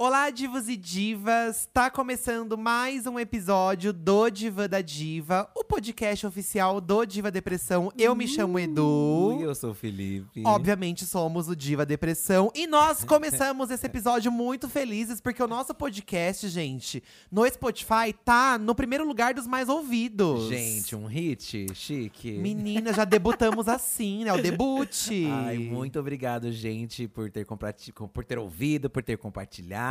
Olá, divos e divas! Tá começando mais um episódio do Diva da Diva, o podcast oficial do Diva Depressão. Eu me chamo Edu. E eu sou o Felipe. Obviamente somos o Diva Depressão. E nós começamos esse episódio muito felizes, porque o nosso podcast, gente, no Spotify, tá no primeiro lugar dos mais ouvidos. Gente, um hit chique. Menina, já debutamos assim, né? O debut. Ai, muito obrigado, gente, por ter, por ter ouvido, por ter compartilhado,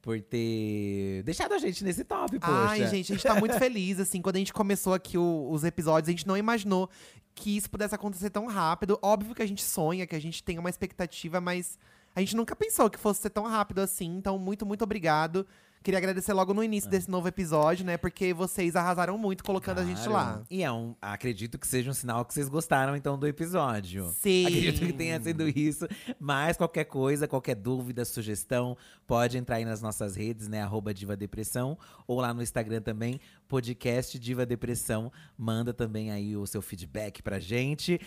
por ter deixado a gente nesse top, poxa. Ai, gente, a gente tá muito feliz, assim. Quando a gente começou aqui o- os episódios, a gente não imaginou que isso pudesse acontecer tão rápido. Óbvio que a gente sonha, que a gente tem uma expectativa, mas a gente nunca pensou que fosse ser tão rápido assim. Então, muito, muito obrigado. Queria agradecer logo no início desse novo episódio, né? Porque vocês arrasaram muito colocando a gente Claro. lá. E é um, acredito que seja um sinal que vocês gostaram, então, do episódio. Sim. Acredito que tenha sido isso. Mas qualquer coisa, qualquer dúvida, sugestão, pode entrar aí nas nossas redes, né? Arroba Diva Depressão. Ou lá no Instagram também, podcast Diva Depressão. Manda também aí o seu feedback pra gente.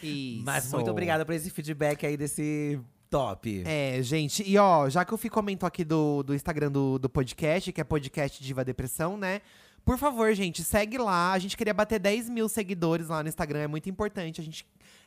Mas Isso. muito obrigada por esse feedback aí desse top. É, gente, e ó, já que eu fico comentou aqui do, do Instagram do, do podcast, que é podcast Diva Depressão, né? Por favor, gente, segue lá. A gente queria bater 10 mil seguidores lá no Instagram. É muito importante a gente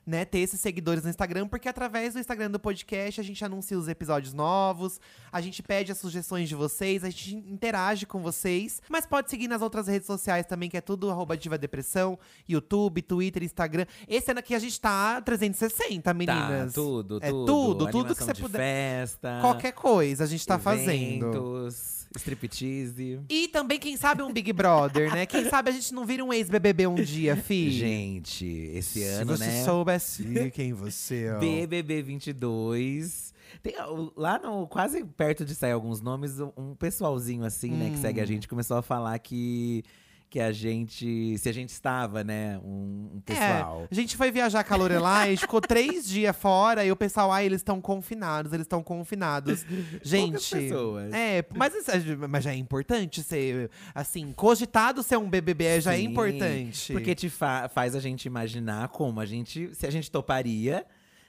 né, ter esses seguidores no Instagram, porque através do Instagram do podcast a gente anuncia os episódios novos, a gente pede as sugestões de vocês, a gente interage com vocês. Mas pode seguir nas outras redes sociais também, que é tudo arroba Diva Depressão, YouTube, Twitter, Instagram. Esse ano aqui a gente tá 360, meninas. Tá, tudo, É tudo. tudo, tudo que você de puder. festa. Qualquer coisa a gente tá fazendo. Striptease. E também, quem sabe, um Big Brother, né? Quem sabe a gente não vira um ex-BBB um dia, fi. Gente, esse Se ano, você né? soubesse quem você é. BBB 22. Tem, lá no quase perto de sair alguns nomes, um- pessoalzinho assim, né, que segue a Hum. gente começou a falar que que a gente, se a gente estava, né, um, um pessoal. É, a gente foi viajar com a Lorelai, ficou três dias fora e o pessoal, ai, eles estão confinados, eles estão confinados. Gente. pessoas. É, mas, isso- mas já é importante ser, assim, cogitado ser um BBB já é Sim, importante. Porque te fa- faz a gente imaginar como a gente, se a gente toparia.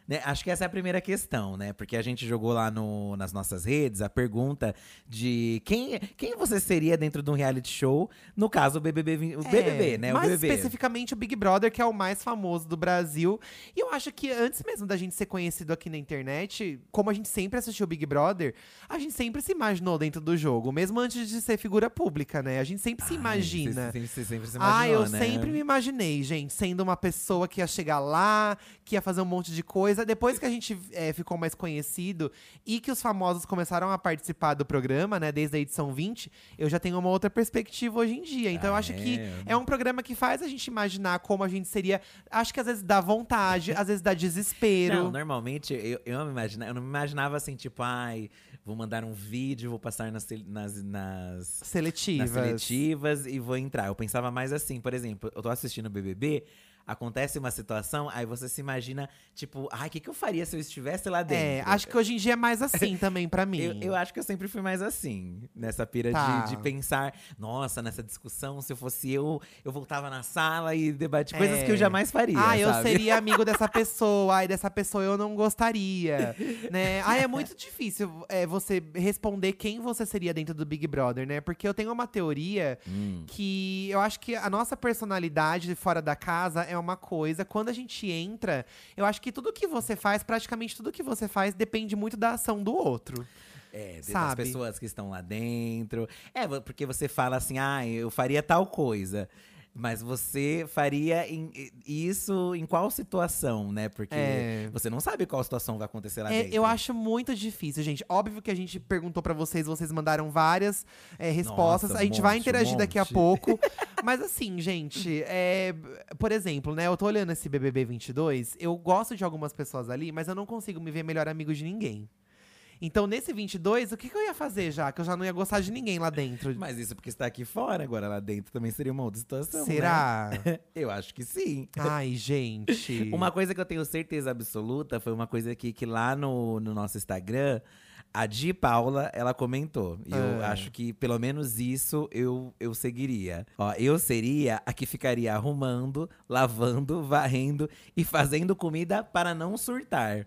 Né? Acho que essa é a primeira questão, né? Porque a gente jogou lá no, nas nossas redes a pergunta de quem, quem você seria dentro de um reality show, no caso o BBB, o É, BBB, né? O Mais BBB. especificamente o Big Brother, que é o mais famoso do Brasil. E eu acho que antes mesmo da gente ser conhecido aqui na internet, como a gente sempre assistiu o Big Brother, a gente sempre se imaginou dentro do jogo, mesmo antes de ser figura pública, né? A gente sempre se imagina. Você, você sempre se Ah, imaginou, eu né? sempre me imaginei, gente, sendo uma pessoa que ia chegar lá, que ia fazer um monte de coisa. Depois que a gente é, ficou mais conhecido e que os famosos começaram a participar do programa, né, desde a edição 20, eu já tenho uma outra perspectiva hoje em dia. Então eu Ah, acho que é? é um programa que faz a gente imaginar como a gente seria. Acho que às vezes dá vontade, às vezes dá desespero. Não, normalmente eu, eu, não me imagina, eu não me imaginava assim, tipo, ai, vou mandar um vídeo, vou passar nas, nas, nas, Seletivas. nas seletivas e vou entrar. Eu pensava mais assim, por exemplo, eu tô assistindo o BBB, acontece uma situação, aí você se imagina, tipo, ai, o que, que eu faria se eu estivesse lá dentro? É, acho que hoje em dia é mais assim também pra mim. Eu, eu acho que eu sempre fui mais assim, nessa pira Tá. de, de pensar, nossa, nessa discussão, se eu fosse eu, eu voltava na sala e debatia coisas que eu É. jamais faria. Ah, eu seria amigo dessa pessoa. Ai, dessa pessoa eu não gostaria. né? Ai, é muito difícil é, você responder quem você seria dentro do Big Brother, né? Porque eu tenho uma teoria Hum. que eu acho que a nossa personalidade fora da casa é uma coisa. Quando a gente entra, eu acho que tudo que você faz, praticamente tudo que você faz, depende muito da ação do outro. É, das pessoas que estão lá dentro. É, porque você fala assim, ah, eu faria tal coisa. Mas você faria em- isso em qual situação, né? Porque É. você não sabe qual situação vai acontecer lá É, dentro. eu acho muito difícil, gente. Óbvio que a gente perguntou pra vocês, vocês mandaram várias é, respostas. Nossa, a gente um vai monte, interagir daqui a monte. pouco. Mas assim, gente, é, por exemplo, né? Eu tô olhando esse BBB 22, eu gosto de algumas pessoas ali, mas eu não consigo me ver melhor amigo de ninguém. Então, nesse 22, o que, que eu ia fazer já? Que eu já não ia gostar de ninguém lá dentro. Mas isso porque está aqui fora, agora lá dentro também seria uma outra situação. Será? né? Eu acho que sim. Ai, gente. Uma coisa que eu tenho certeza absoluta foi uma coisa que, que lá no, no nosso Instagram, a Di Paula, ela comentou. E eu Ah. acho que pelo menos isso eu, eu seguiria. Ó, eu seria a que ficaria arrumando, lavando, varrendo e fazendo comida para não surtar.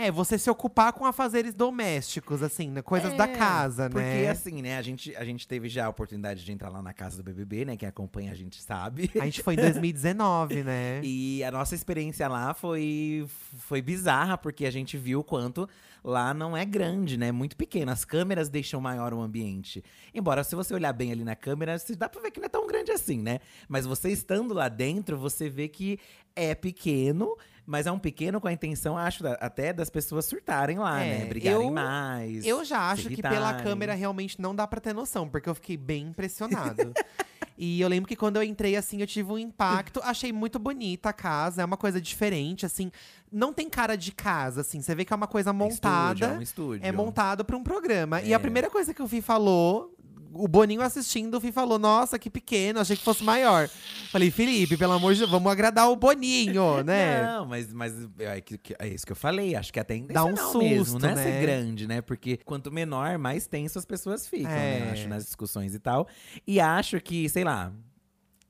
É, você se ocupar com afazeres domésticos, assim, né? coisas da É, casa, Porque né? assim, né, a gente, a gente teve já a oportunidade de entrar lá na casa do BBB, né? Quem acompanha a gente sabe. A gente foi em 2019, né? E a nossa experiência lá foi, foi bizarra, porque a gente viu o quanto lá não é grande, né? Muito pequeno. As câmeras deixam maior o ambiente. Embora, se você olhar bem ali na câmera, você- dá pra ver que não é tão grande assim, né? Mas você estando lá dentro, você vê que é pequeno, mas é um pequeno com a intenção, acho, da- até das pessoas surtarem lá, É, né? Brigarem eu- mais. Eu já acho que pela câmera realmente não dá pra ter noção, porque eu fiquei bem impressionado. e eu lembro que quando eu entrei, assim, eu tive um impacto. Achei muito bonita a casa, é uma coisa diferente, assim. Não tem cara de casa, assim. Você vê que é uma coisa montada. Estúdio, é um estúdio. É montado pra um programa. E É. a primeira coisa que o Fih falou. O Boninho assistindo, o Fih falou: Nossa, que pequeno, achei que fosse maior. Falei, Felipe, pelo amor de Deus, vamos agradar o Boninho, né? Não, mas, mas é, é isso que eu falei. Acho que é até Dá um mesmo, susto, não é né? ser grande, né? Porque quanto menor, mais tenso as pessoas ficam, né? É. Acho, nas discussões e tal. E acho que, sei lá,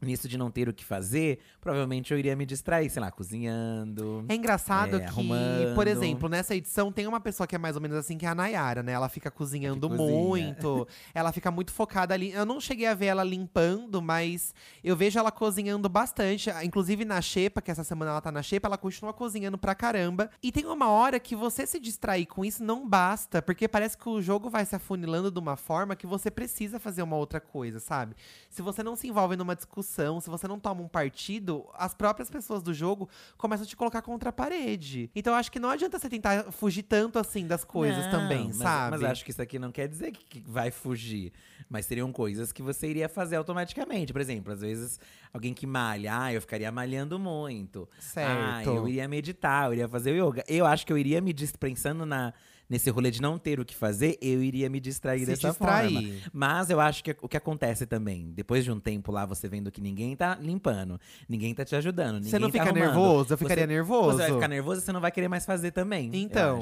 nisso de não ter o que fazer, provavelmente eu iria me distrair, sei lá, cozinhando. É engraçado É, que, arrumando. por exemplo, nessa edição tem uma pessoa que é mais ou menos assim, que é a Nayara, né? Ela fica cozinhando cozinha. muito, ela fica muito focada ali. Eu não cheguei a ver ela limpando, mas eu vejo ela cozinhando bastante. Inclusive na Xepa, que essa semana ela tá na Xepa, ela continua cozinhando pra caramba. E tem uma hora que você se distrair com isso não basta, porque parece que o jogo vai se afunilando de uma forma que você precisa fazer uma outra coisa, sabe? Se você não se envolve numa discussão, se você não toma um partido, as próprias pessoas do jogo começam a te colocar contra a parede. Então acho que não adianta você tentar fugir tanto assim das coisas Não, também, mas, sabe? Mas acho que isso aqui não quer dizer que, vai fugir. Mas seriam coisas que você iria fazer automaticamente. Por exemplo, às vezes alguém que malha, ah, eu ficaria malhando muito. Ah, Certo. eu iria meditar, eu iria fazer o yoga. Eu acho que eu iria me dis- pensando na nesse rolê de não ter o que fazer, eu iria me distrair Se dessa distrair. forma. Mas eu acho que o que acontece também, depois de um tempo lá, você vendo que ninguém tá limpando, ninguém tá te ajudando, Você não tá fica arrumando, nervoso? Eu você- ficaria nervoso. Você vai ficar nervoso e você não vai querer mais fazer também. Então.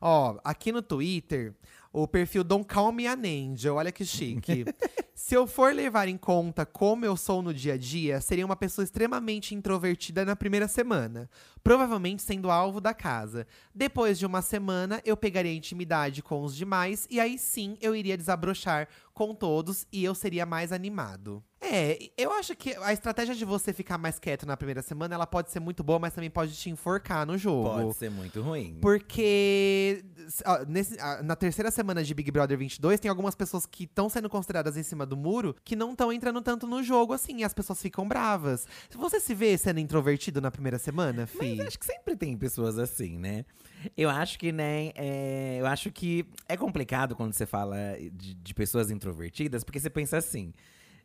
Ó, aqui no Twitter, o perfil Don't Call Me an Angel, olha que chique. Se eu for levar em conta como eu sou no dia a dia, seria uma pessoa extremamente introvertida na primeira semana. Provavelmente sendo alvo da casa. Depois de uma semana, eu pegaria intimidade com os demais e aí sim eu iria desabrochar com todos e eu seria mais animado. É, eu acho que a estratégia de você ficar mais quieto na primeira semana, ela pode ser muito boa, mas também pode te enforcar no jogo. Pode ser muito ruim. Porque ó, nesse- ah, na terceira semana de Big Brother 22, tem algumas pessoas que estão sendo consideradas em cima do muro que não estão entrando tanto no jogo assim, e as pessoas ficam bravas. Você se vê sendo introvertido na primeira semana, Fi? Mas acho que sempre tem pessoas assim, né? Eu acho que, né, é, eu acho que é complicado quando você fala de, de pessoas introvertidas, porque você pensa assim.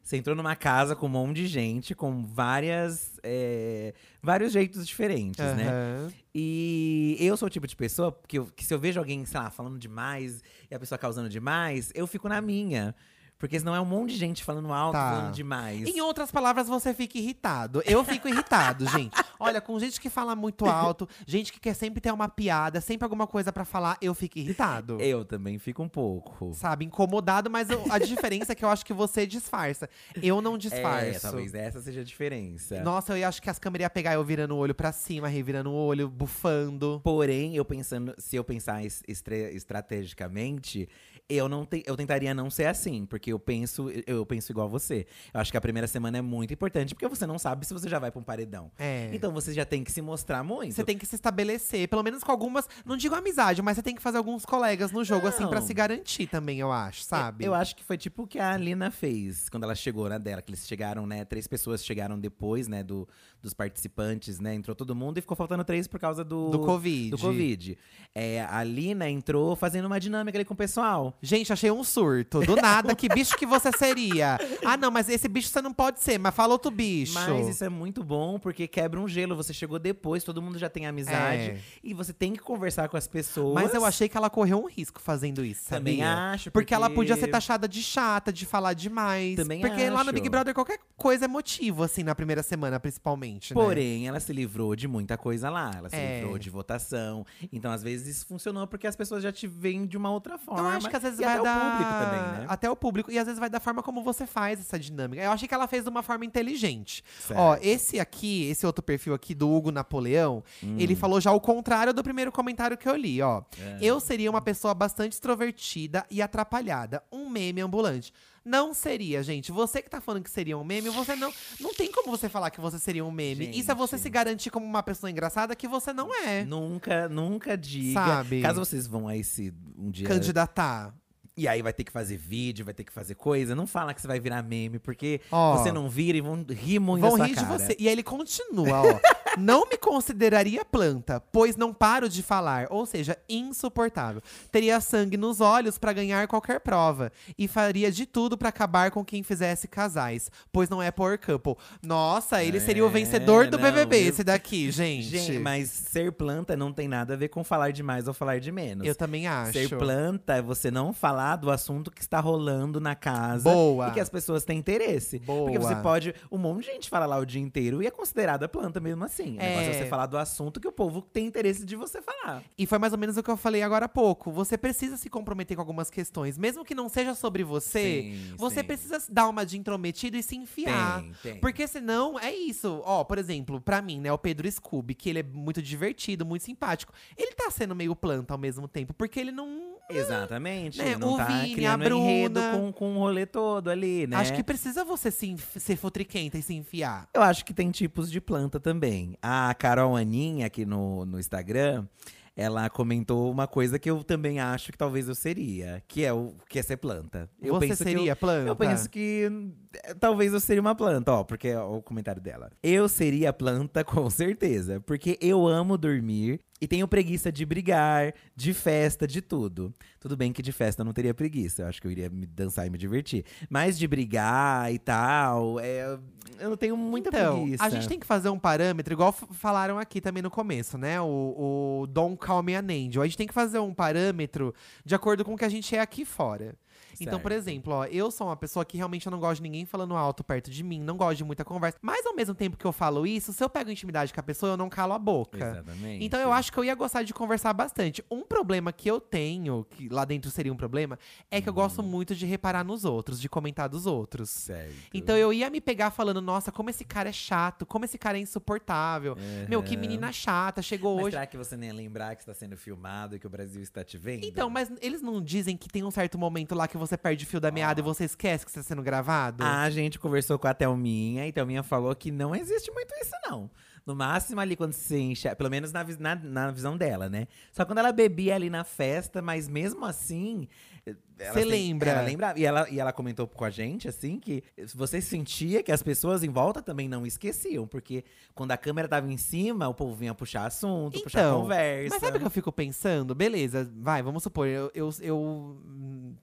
Você entrou numa casa com um monte de gente, com várias. é, vários jeitos diferentes, né? Aham. E eu sou o tipo de pessoa que, eu- que se eu vejo alguém, sei lá, falando demais e a pessoa causando demais, eu fico na minha. Porque senão é um monte de gente falando alto, Tá. falando demais. Em outras palavras, você fica irritado. Eu fico irritado, gente. Olha, com gente que fala muito alto, gente que quer sempre ter uma piada, sempre alguma coisa pra falar, eu fico irritado. Eu também fico um pouco. Sabe, incomodado, mas eu- a diferença é que eu acho que você disfarça. Eu não disfarço. É, talvez essa seja a diferença. Nossa, eu acho que as câmeras iam pegar eu virando o olho pra cima, revirando o olho, bufando. Porém, eu pensando, se eu pensar estrategicamente, eu não te- eu tentaria não ser assim, porque eu penso, eu penso igual você. Eu acho que a primeira semana é muito importante, porque você não sabe se você já vai pra um paredão. É. Então você já tem que se mostrar muito. Você tem que se estabelecer, pelo menos com algumas. Não digo amizade, mas você tem que fazer alguns colegas no jogo, assim, pra Não. se garantir também, eu acho, sabe? Eu acho que foi tipo o que a Alina fez quando ela chegou na dela, que eles chegaram, né? Três pessoas chegaram depois, né? Do, dos participantes, né? Entrou todo mundo e ficou faltando três por causa do. Do Covid. Do Covid. É, a Alina entrou fazendo uma dinâmica ali com o pessoal. Gente, achei um surto. Do nada, que bicho que você seria? Ah, não, mas esse bicho você não pode ser, mas fala outro bicho. Mas isso é muito bom, porque quebra um gelo. Você chegou depois, todo mundo já tem amizade. É. E você tem que conversar com as pessoas. Mas eu achei que ela correu um risco fazendo isso. Também sabia? acho, Porque ela podia ser porque- taxada de chata, de falar demais. Também porque lá no acho. Big Brother qualquer coisa é motivo, assim, na primeira semana, principalmente. Né? Porém, ela se livrou de muita coisa lá. Ela se É. livrou de votação. Então, às vezes, isso funcionou porque as pessoas já te veem de uma outra forma. Eu acho que às vezes e vai até dar. o público também, né? Até o público e às vezes vai da forma como você faz essa dinâmica. Eu achei que ela fez de uma forma inteligente. Certo. Ó, esse aqui, esse outro perfil aqui do Hugo Napoleão, ele falou já o contrário do primeiro comentário que eu li, ó. Eu seria uma pessoa bastante extrovertida e atrapalhada, um meme ambulante. Não seria, gente. Você que tá falando que seria um meme, você não. Não tem como você falar que você seria um meme. Isso é você Gente. se garantir como uma pessoa engraçada que você não é. Nunca, nunca diga. Sabe? Caso vocês vão a esse um dia. Candidatar. E aí vai ter que fazer vídeo, vai ter que fazer coisa. Não fala que você vai virar meme, porque Ó. você não vira e vão rir muito Vão rir de você. E aí ele continua, ó. não me consideraria planta, pois não paro de falar. Ou seja, insuportável. Teria sangue nos olhos pra ganhar qualquer prova. E faria de tudo pra acabar com quem fizesse casais. Pois não é power couple. Nossa, ele seria o É, vencedor do não, BBB, eu- esse daqui, gente. Gente, mas ser planta não tem nada a ver com falar de mais ou falar de menos. Eu também acho. Ser planta é você não falar do assunto que está rolando na casa. Boa. E que as pessoas têm interesse. Porque Boa. você pode. Um monte de gente fala lá o dia inteiro e é considerada planta mesmo assim. O negócio é É. você falar do assunto que o povo tem interesse de você falar. E foi mais ou menos o que eu falei agora há pouco. Você precisa se comprometer com algumas questões. Mesmo que não seja sobre você, Sim, você sim. precisa dar uma de intrometido e se enfiar. Tem, tem. Porque senão, é isso. Ó, por exemplo, pra mim, né, o Pedro Scooby, que ele é muito divertido, muito simpático. Ele tá sendo meio planta ao mesmo tempo, porque ele não. Exatamente. Né, Não o tá Vini, a criando Bruna. enredo com, com o rolê todo ali, né? Acho que precisa você se ser futriquenta e se enfiar. Eu acho que tem tipos de planta também. A Carol Aninha, aqui no, no Instagram, ela comentou uma coisa que eu também acho que talvez eu seria, que é o que é ser planta. Eu você penso que seria eu, planta? eu penso que eh, talvez eu seria uma planta, ó, porque ó, o comentário dela. Eu seria planta com certeza, porque eu amo dormir e tenho preguiça de brigar, de festa, de tudo. Tudo bem que de festa eu não teria preguiça, eu acho que eu iria me dançar e me divertir. Mas de brigar e tal, é, eu não tenho muita então, preguiça. a gente tem que fazer um parâmetro, igual falaram aqui também no começo, né? O, o Don't Call Me an Angel. A gente tem que fazer um parâmetro de acordo com o que a gente é aqui fora. Então, por exemplo, ó, eu sou uma pessoa que realmente eu não gosto de ninguém falando alto perto de mim, não gosto de muita conversa. Mas ao mesmo tempo que eu falo isso, se eu pego intimidade com a pessoa, eu não calo a boca. Exatamente. Então eu acho que eu ia gostar de conversar bastante. Um problema que eu tenho, que lá dentro seria um problema, é que eu gosto muito de reparar nos outros, de comentar dos outros. Certo. Então eu ia me pegar falando, nossa, como esse cara é chato, como esse cara é insuportável. Meu, que Aham. menina chata, chegou Mas hoje. será que você nem ia lembrar que está sendo filmado e que o Brasil está te vendo? Então, mas eles não dizem que tem um certo momento lá que você perde o fio da meada e você esquece que está sendo gravado? A gente conversou com a Thelminha e a Thelminha falou que não existe muito isso, não. No máximo ali quando se enche, pelo menos na, na, na visão dela, né? Só quando ela bebia ali na festa, mas mesmo assim. Ela Cê sem- lembra? Ela lembra. E ela, e ela comentou com a gente, assim, que você sentia que as pessoas em volta também não esqueciam. Porque quando a câmera tava em cima, o povo vinha puxar assunto, puxar Então, conversa. Mas sabe o que eu fico pensando? Beleza, vai, vamos supor, eu, eu, eu-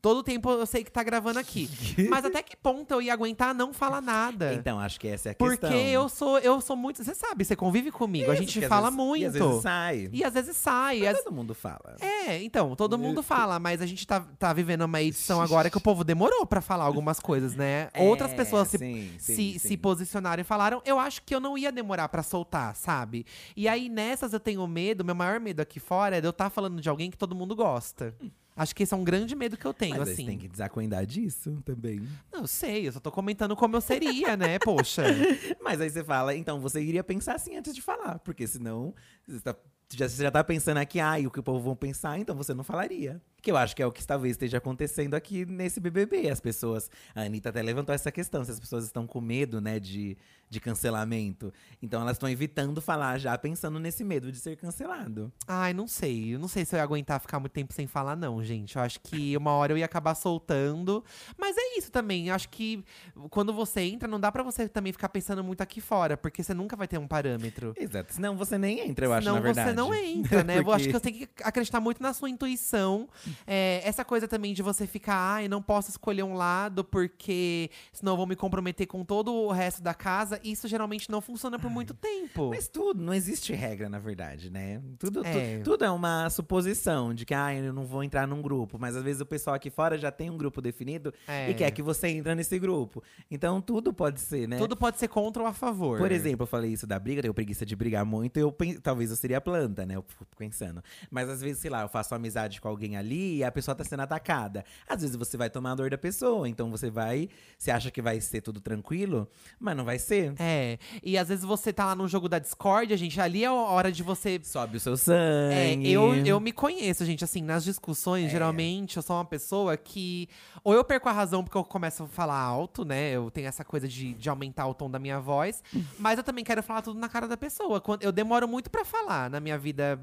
todo tempo eu sei que tá gravando aqui. mas até que ponto eu ia aguentar não falar nada? Então, acho que essa é a Porque questão. eu sou, eu sou muito. Você sabe, você convive comigo, a Isso, gente que às fala vezes- muito. E às vezes sai. E às vezes sai. Mas às- todo mundo fala. É, então, todo mundo fala, mas a gente tá, tá vivendo uma edição agora que o povo demorou pra falar algumas coisas, né? Outras É, pessoas se, sim, se, sim, se sim. posicionaram e falaram, eu acho que eu não ia demorar pra soltar, sabe? E aí nessas eu tenho medo, meu maior medo aqui fora é de eu estar falando de alguém que todo mundo gosta. Acho que esse é um grande medo que eu tenho, Mas assim. você tem que desacuendar disso também. Não, eu sei, eu só tô comentando como eu seria, né? Poxa. Mas aí você fala, então você iria pensar assim antes de falar, porque senão você, tá- já, você já tá pensando aqui, ah, e o que o povo vão pensar, então você não falaria. Que eu acho que é o que talvez esteja acontecendo aqui nesse BBB. As pessoas, a Anitta até levantou essa questão, se as pessoas estão com medo, né, de, de cancelamento. Então elas estão evitando falar já pensando nesse medo de ser cancelado. Ai, não sei. Eu não sei se eu ia aguentar ficar muito tempo sem falar, não, gente. Eu acho que uma hora eu ia acabar soltando. Mas é isso também. Eu acho que quando você entra, não dá pra você também ficar pensando muito aqui fora, porque você nunca vai ter um parâmetro. Exato. Senão você nem entra, eu acho, Senão na verdade. você não entra, né? Eu Porque- acho que você tem que acreditar muito na sua intuição. É, essa coisa também de você ficar, ai, não posso escolher um lado porque senão eu vou me comprometer com todo o resto da casa. Isso geralmente não funciona por muito tempo. Mas tudo, não existe regra, na verdade, né? Tudo tu- É. tudo é uma suposição de que, ah, eu não vou entrar num grupo. Mas às vezes o pessoal aqui fora já tem um grupo definido É. e quer que você entre nesse grupo. Então tudo pode ser, né? Tudo pode ser contra ou a favor. Por exemplo, eu falei isso da briga, tenho preguiça de brigar muito, eu talvez eu seria planta, né? Eu fico pensando. Mas às vezes, sei lá, eu faço amizade com alguém ali ali e a pessoa tá sendo atacada. Às vezes você vai tomar a dor da pessoa, então você vai. Você acha que vai ser tudo tranquilo, mas não vai ser. É. E às vezes você tá lá no jogo da Discord, gente, ali é a hora de você. Sobe o seu É, sangue. eu, eu me conheço, gente, assim, nas discussões, geralmente eu sou uma pessoa que. Ou eu perco a razão porque eu começo a falar alto, né? Eu tenho essa coisa de, de aumentar o tom da minha voz. mas eu também quero falar tudo na cara da pessoa. Eu demoro muito pra falar na minha vida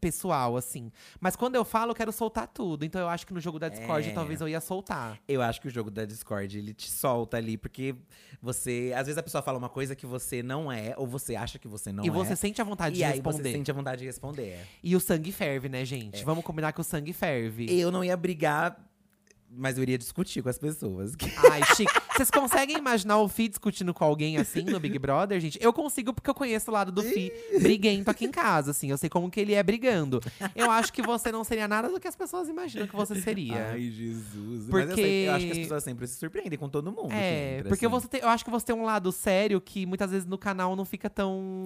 pessoal, assim. Mas quando eu falo, eu quero soltar tudo. Então eu acho que no jogo da Discord É. talvez eu ia soltar. Eu acho que o jogo da Discord, ele te solta ali, porque você. Às vezes a pessoa fala uma coisa que você não é, ou você acha que você não e é. você sente a vontade e de responder. você sente a vontade de responder. E o sangue ferve, né, gente? Vamos combinar que o sangue ferve. Eu não ia brigar, mas eu iria discutir com as pessoas. Ai, chique. Vocês conseguem imaginar o Fih discutindo com alguém assim no Big Brother, gente? Eu consigo porque eu conheço o lado do Fih briguento aqui em casa, assim. Eu sei como que ele é brigando. Eu acho que você não seria nada do que as pessoas imaginam que você seria. Ai, Jesus. Mas eu, Porque- sei- eu acho que as pessoas sempre se surpreendem com todo mundo. É, entra, porque assim. você tem, eu acho que você tem um lado sério que muitas vezes no canal não fica tão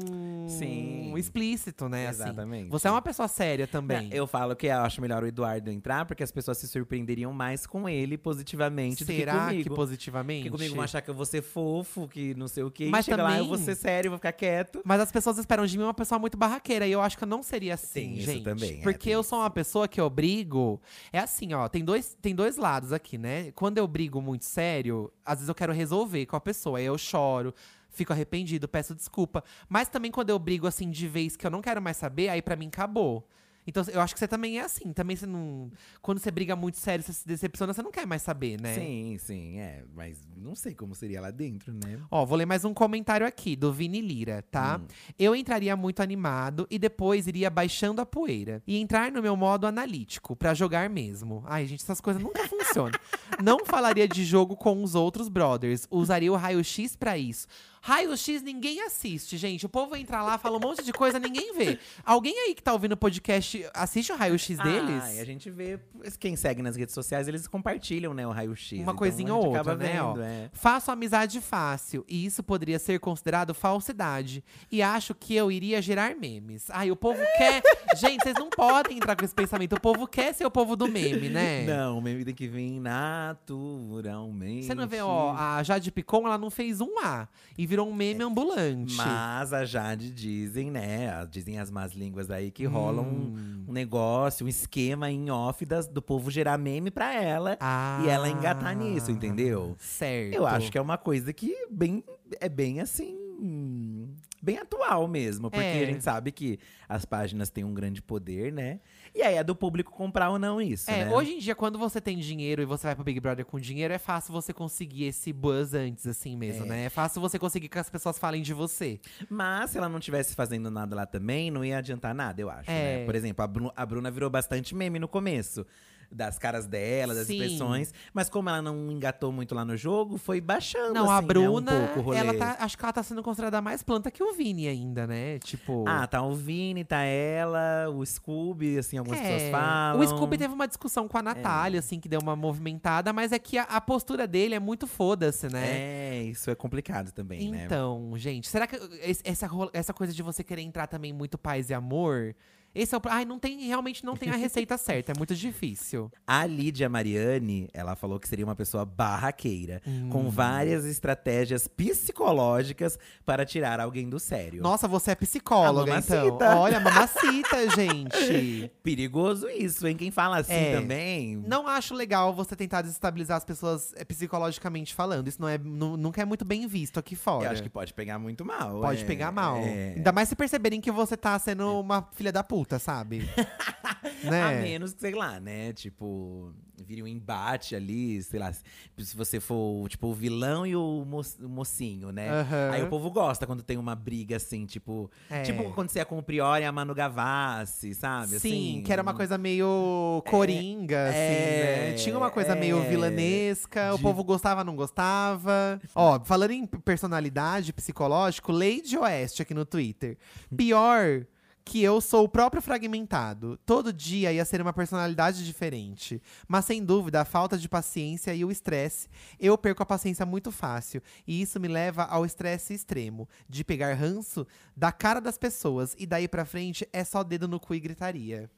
Sim. explícito, né? assim. Exatamente. Você é uma pessoa séria também. Eu falo que eu acho melhor o Eduardo entrar, porque as pessoas se surpreenderiam mais com ele positivamente do que Será comigo. que positivamente? Porque comigo vão achar que eu vou ser fofo, que não sei o quê. Mas e chega lá, eu também- vou ser sério, vou ficar quieto. Mas as pessoas esperam de mim uma pessoa muito barraqueira. E eu acho que eu não seria assim, Tem isso gente. também, é, porque tem eu sou uma pessoa que eu brigo. É assim, ó. Tem dois, tem dois lados aqui, né? Quando eu brigo muito sério, às vezes eu quero resolver com a pessoa. Aí eu choro. Fico arrependido, peço desculpa. Mas também quando eu brigo assim de vez que eu não quero mais saber, aí pra mim acabou. Então eu acho que você também é assim. Também você não. Quando você briga muito sério, você se decepciona, você não quer mais saber, né? Sim, sim, é. Mas não sei como seria lá dentro, né? Ó, vou ler mais um comentário aqui, do Vini Lira, tá? Hum. Eu entraria muito animado e depois iria baixando a poeira. E entrar no meu modo analítico, pra jogar mesmo. Ai, gente, essas coisas nunca funcionam. Não falaria de jogo com os outros brothers. Usaria o raio-x pra isso. Raio-X ninguém assiste, gente. O povo entra lá, fala um monte de coisa, ninguém vê. Alguém aí que tá ouvindo o podcast assiste o raio-x deles? Ah, e a gente vê, quem segue nas redes sociais, eles compartilham, né, o raio-x. Uma Então, coisinha ou outra, né? ó. vendo, é. Faço amizade fácil, e isso poderia ser considerado falsidade. E acho que eu iria gerar memes. Ai, o povo quer. Gente, vocês não podem entrar com esse pensamento. O povo quer ser o povo do meme, né? Não, o meme tem que vir naturalmente. Você não vê, ó, a Jade Picon, ela não fez um A e virou um meme ambulante. Mas a Jade dizem, né? Dizem as más línguas aí que rola um, Hum. um negócio, um esquema em off das- do povo gerar meme pra ela Ah, e ela engatar nisso, entendeu? Certo. Eu acho que é uma coisa que bem, é bem assim. Bem atual mesmo. Porque É. a gente sabe que as páginas têm um grande poder, né? E aí é do público comprar ou não isso. É, né? hoje em dia, quando você tem dinheiro e você vai pro Big Brother com dinheiro, é fácil você conseguir esse buzz antes, assim mesmo, É. né? É fácil você conseguir que as pessoas falem de você. Mas se ela não tivesse fazendo nada lá também, não ia adiantar nada, eu acho. É. né? Por exemplo, a, Bru- a Bruna virou bastante meme no começo. Das caras dela, das Sim. expressões. Mas como ela não engatou muito lá no jogo, foi baixando Não, a assim, né, Bruna, um pouco o rolê. ela tá, acho que ela tá sendo considerada mais planta que o Vini ainda, né? Tipo. Ah, tá o Vini, tá ela, o Scooby, assim, algumas pessoas é. falam. O Scooby teve uma discussão com a Natália, assim, que deu uma movimentada, mas é que a, a postura dele é muito foda-se, né? É, isso é complicado também, né? Então, gente, será que essa, essa coisa de você querer entrar também muito paz e amor? Esse é o. Ai, não tem, realmente não tem a receita certa, é muito difícil. A Lídia Mariani, ela falou que seria uma pessoa barraqueira, Hum. com várias estratégias psicológicas para tirar alguém do sério. Nossa, você é psicóloga, então. Olha, mamacita, gente. Perigoso isso, hein? Quem fala assim É. também. Não acho legal você tentar desestabilizar as pessoas é, psicologicamente falando. Isso não é, nu- nunca é muito bem visto aqui fora. Eu acho que pode pegar muito mal. Pode é, pegar mal. é. Ainda mais se perceberem que você tá sendo uma filha da puta, sabe? né? A menos que, sei lá, né? Tipo, vire um embate ali, sei lá. Se você for, tipo, o vilão e o, mo- o mocinho, né? Aham. Aí o povo gosta quando tem uma briga assim, tipo. É. Tipo acontecia com o Prior e a Manu Gavassi, sabe? Sim, assim, que era uma coisa meio coringa, assim, é, né? Tinha uma coisa meio é. vilanesca, o De- povo gostava, não gostava. Ó, falando em personalidade psicológico, Lady Oeste aqui no Twitter. Pior que eu sou o próprio fragmentado. Todo dia ia ser uma personalidade diferente. Mas sem dúvida, a falta de paciência e o estresse. Eu perco a paciência muito fácil. E isso me leva ao estresse extremo. De pegar ranço da cara das pessoas. E daí pra frente é só dedo no cu e gritaria.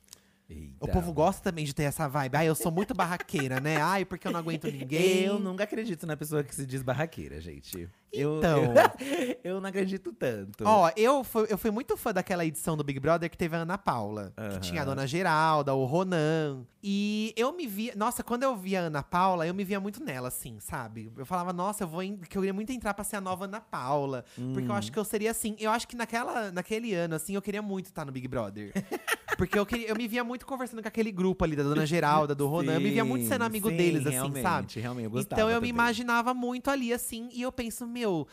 Eita. O povo gosta também de ter essa vibe. Ai, eu sou muito barraqueira, né? Ai, porque eu não aguento ninguém. Eu nunca acredito na pessoa que se diz barraqueira, gente. Eu- Então. Eu, eu não acredito tanto. Ó, eu fui, eu fui muito fã daquela edição do Big Brother que teve a Ana Paula. Aham. Que tinha a Dona Geralda, o Ronan. E eu me via. Nossa, quando eu via a Ana Paula, eu me via muito nela, assim, sabe? Eu falava, nossa, eu vou. en- que eu queria muito entrar pra ser a nova Ana Paula. Porque eu Hum. acho que eu seria assim. Eu acho que naquela, naquele ano, assim, eu queria muito estar no Big Brother. Porque eu, queria, eu me via muito conversando com aquele grupo ali da Dona Geralda, do Ronan. Eu me via muito sendo amigo sim, deles, assim, realmente, sabe? Realmente, eu gostava Então eu me também. imaginava muito ali, assim, e eu penso, meu.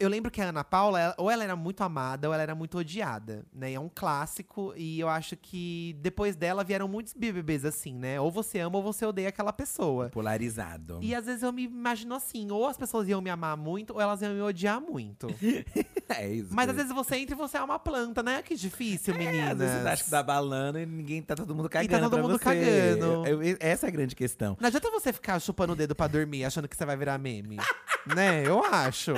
Eu lembro que a Ana Paula, ela- ou ela era muito amada, ou ela era muito odiada, né? É um clássico, e eu acho que depois dela vieram muitos BBBs assim, né? Ou você ama ou você odeia aquela pessoa. Polarizado. E às vezes eu me imagino assim, ou as pessoas iam me amar muito, ou elas iam me odiar muito. é isso. Mas às vezes você entra e você é uma planta, né? Que difícil, É, meninas. às vezes você acha que tá balando e ninguém tá todo mundo cagando. todo pra mundo você. cagando. Eu- eu- essa é a grande questão. Não adianta você ficar chupando o dedo pra dormir, achando que você vai virar meme. né? Eu acho.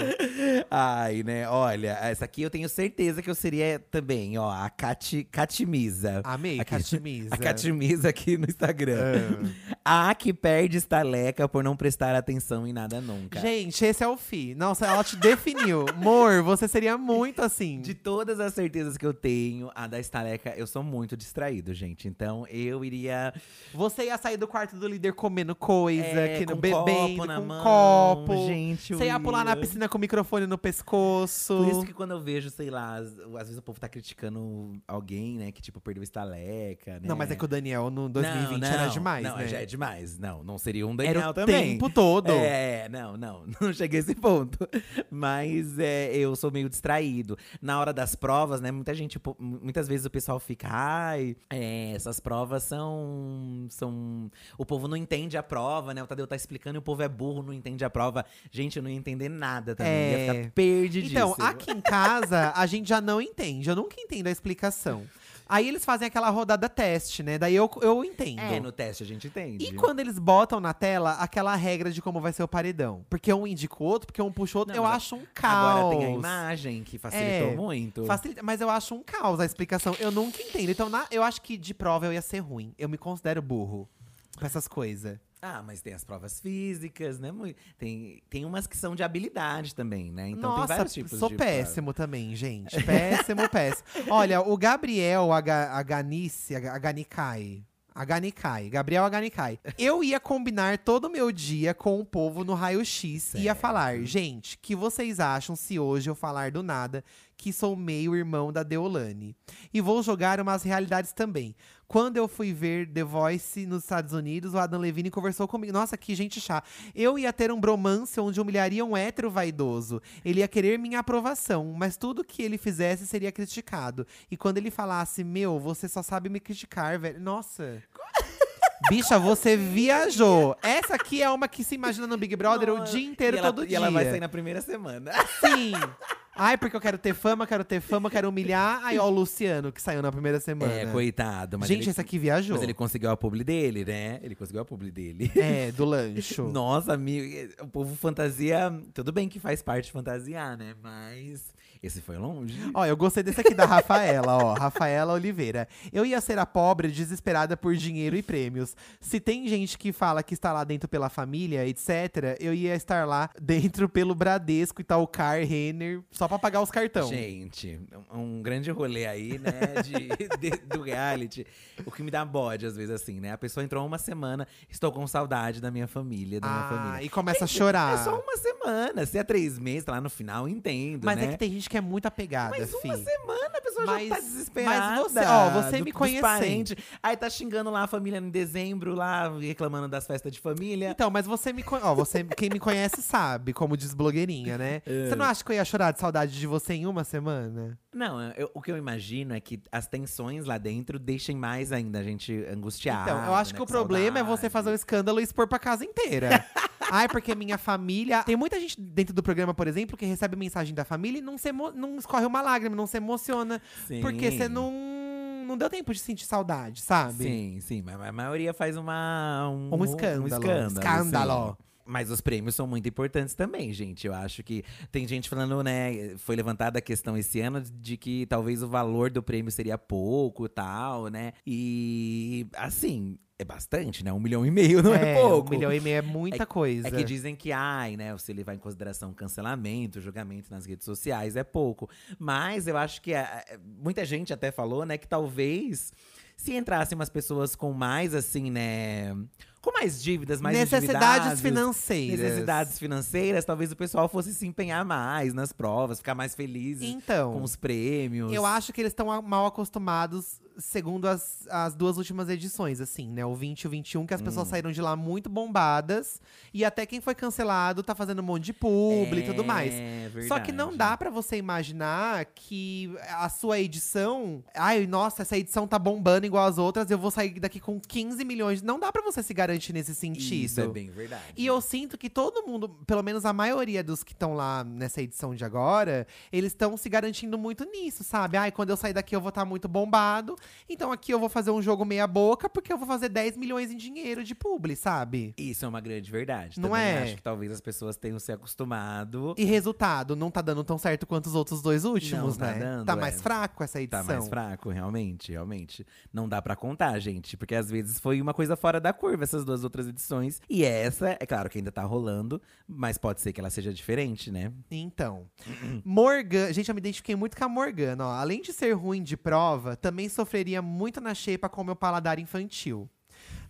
Ai, né? Olha, essa aqui eu tenho certeza que eu seria também, ó, a Cati, Catimisa. Amei, Aqui- Catimisa. A Catimisa aqui no Instagram. Ah. A que perde estaleca por não prestar atenção em nada nunca. Gente, esse é o Fi. Nossa, ela te definiu. Amor, você seria muito assim. De todas as certezas que eu tenho, a da estaleca, eu sou muito distraído, gente. Então eu iria. Você ia sair do quarto do líder comendo coisa, É, que no bebendo, copo na com mão, copo. gente, Você ia pular na piscina com o microfone no pescoço. Por isso que quando eu vejo, sei lá, às, às vezes o povo tá criticando alguém, né, que tipo perdeu estaleca, né? Não, mas é que o Daniel no 2020 não, era não, demais, não, né? já é demais. Não, não seria um Era Daniel o também. tempo todo. É, não, não, não cheguei a esse ponto. Mas é, eu sou meio distraído. Na hora das provas, né, muita gente, muitas vezes o pessoal fica, ai, é, essas provas são, são… O povo não entende a prova, né, o Tadeu tá explicando e o povo é burro, não entende a prova. Gente, eu não ia entender nada também, É. ia ficar perdidíssimo. Então, aqui em casa, a gente já não entende. Eu nunca entendo a explicação. Aí eles fazem aquela rodada teste, né? Daí eu, eu entendo. É, no teste a gente entende. E quando eles botam na tela aquela regra de como vai ser o paredão? Porque um indica o outro, porque um puxa o outro, Não, eu acho um caos. Agora tem a imagem, que facilitou É, muito. Facilita, mas eu acho um caos a explicação. Eu nunca entendo. Então, na- eu acho que de prova eu ia ser ruim. Eu me considero burro pra essas coisas. Ah, mas tem as provas físicas, né? Tem, tem umas que são de habilidade também, né? Então tem Nossa, vários tipos sou de péssimo também, gente. Péssimo, péssimo. Olha, o Gabriel Aga- Aganice, Aga- Aganikai. Aganikai, Gabriel Aganikai. Eu ia combinar todo o meu dia com o povo no raio-x. Ia Certo. falar, gente, que vocês acham se hoje eu falar do nada que sou meio irmão da Deolane? E vou jogar umas realidades também. Quando eu fui ver The Voice nos Estados Unidos, o Adam Levine conversou comigo. Nossa, que gente chata. Eu ia ter um bromance onde humilharia um hétero vaidoso. Ele ia querer minha aprovação, mas tudo que ele fizesse seria criticado. E quando ele falasse, meu, você só sabe me criticar, velho. Nossa. Bicha, você viajou. Essa aqui é uma que se imagina no Big Brother o Nossa, dia inteiro, e ela, todo e dia. ela vai sair na primeira semana. Sim. Ai, porque eu quero ter fama, quero ter fama, quero humilhar. Aí, ó, o Luciano, que saiu na primeira semana. É, coitado. Mas Gente, ele, esse aqui viajou. Mas ele conseguiu a publi dele, né? Ele conseguiu a publi dele. É, do lancho. Nossa, amigo, o povo fantasia. Tudo bem que faz parte de fantasiar, né? Mas esse foi longe. Ó, eu gostei desse aqui da Rafaela, ó. Rafaela Oliveira. Eu ia ser a pobre desesperada por dinheiro e prêmios. Se tem gente que fala que está lá dentro pela família, etc., eu ia estar lá dentro pelo Bradesco e tal, Car, Renner, só pra pagar os cartão. Gente, um, grande rolê aí, né, de, de- do reality. O que me dá bode, às vezes, assim, né? A pessoa entrou uma semana, estou com saudade da minha família, da minha ah, família. e começa Gente, a chorar. É só uma semana. Se é três meses, tá lá no final, entendo, Mas né? é que tem gente que é muito apegada, Mas fi. uma semana a pessoa Mas- já tá desesperada. mas você- ó, você me dos conhecendo. parentes. Aí tá xingando lá a família em dezembro, lá reclamando das festas de família. Então, mas você me conhece. Ó, você, quem me conhece sabe, como diz blogueirinha, né? É. Você não acha que eu ia chorar de saudade de você em uma semana? Não, eu- o que eu imagino é que as tensões lá dentro deixem mais ainda a gente angustiada. Então, eu acho né, que o com problema é você saudade. fazer um escândalo e expor pra casa inteira. Ai, porque minha família. Tem muita gente dentro do programa, por exemplo, que recebe mensagem da família e não, se emo- não escorre uma lágrima, não se emociona. Sim. Porque você não. Não deu tempo de sentir saudade, sabe? Sim, sim, mas a maioria faz uma, um, Um escândalo. Um escândalo. Escândalo. sim. Mas os prêmios são muito importantes também, gente. Eu acho que tem gente falando, né? Foi levantada a questão esse ano de que talvez o valor do prêmio seria pouco tal, né? E assim, é bastante, né? Um milhão e meio não é, é pouco. Um milhão e meio é muita coisa. É que dizem que, ai, né? Se levar em consideração cancelamento, julgamento nas redes sociais, é pouco. Mas eu acho que é, é muita gente até falou, né, que talvez se entrassem umas pessoas com mais, assim, né? Com mais dívidas, mais necessidades financeiras. Necessidades financeiras, talvez o pessoal fosse se empenhar mais nas provas, ficar mais feliz então, com os prêmios. Eu acho que eles estão mal acostumados, segundo as, as duas últimas edições, assim, né? O 20 e o 21, que as hum. pessoas saíram de lá muito bombadas. E até quem foi cancelado tá fazendo um monte de publi é, e tudo é, mais. Verdade. Só que não dá para você imaginar que a sua edição. Ai, nossa, essa edição tá bombando igual as outras, eu vou sair daqui com 15 milhões. Não dá para você se garantir nesse sentido. Isso é bem verdade. E eu sinto que todo mundo, pelo menos a maioria dos que estão lá nessa edição de agora, eles estão se garantindo muito nisso, sabe? Ai, quando eu sair daqui eu vou estar tá muito bombado. Então aqui eu vou fazer um jogo meia boca, porque eu vou fazer 10 milhões em dinheiro de publi, sabe? Isso é uma grande verdade. Não Também é? acho que talvez as pessoas tenham se acostumado. E resultado, não tá dando tão certo quanto os outros dois últimos, não, né? Tá, dando, tá é. mais fraco essa edição. Tá mais fraco, realmente, realmente. Não dá para contar, gente. Porque às vezes foi uma coisa fora da curva essas duas outras edições. E essa, é claro que ainda tá rolando, mas pode ser que ela seja diferente, né? Então. Morgan. Gente, eu me identifiquei muito com a Morgana, ó. Além de ser ruim de prova, também sofreria muito na xepa com o meu paladar infantil.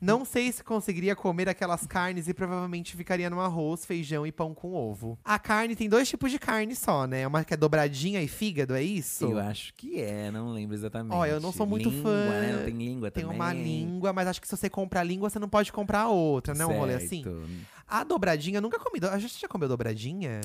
Não sei se conseguiria comer aquelas carnes e provavelmente ficaria no arroz, feijão e pão com ovo. A carne tem dois tipos de carne só, né? Uma que é dobradinha e fígado, é isso? Eu acho que é, não lembro exatamente. Ó, eu não sou muito língua, fã. Né? Não tem língua tem também. Tem uma língua, mas acho que se você comprar a língua, você não pode comprar outra, né? Um rolê assim. A dobradinha, eu nunca comi. A gente já comeu dobradinha?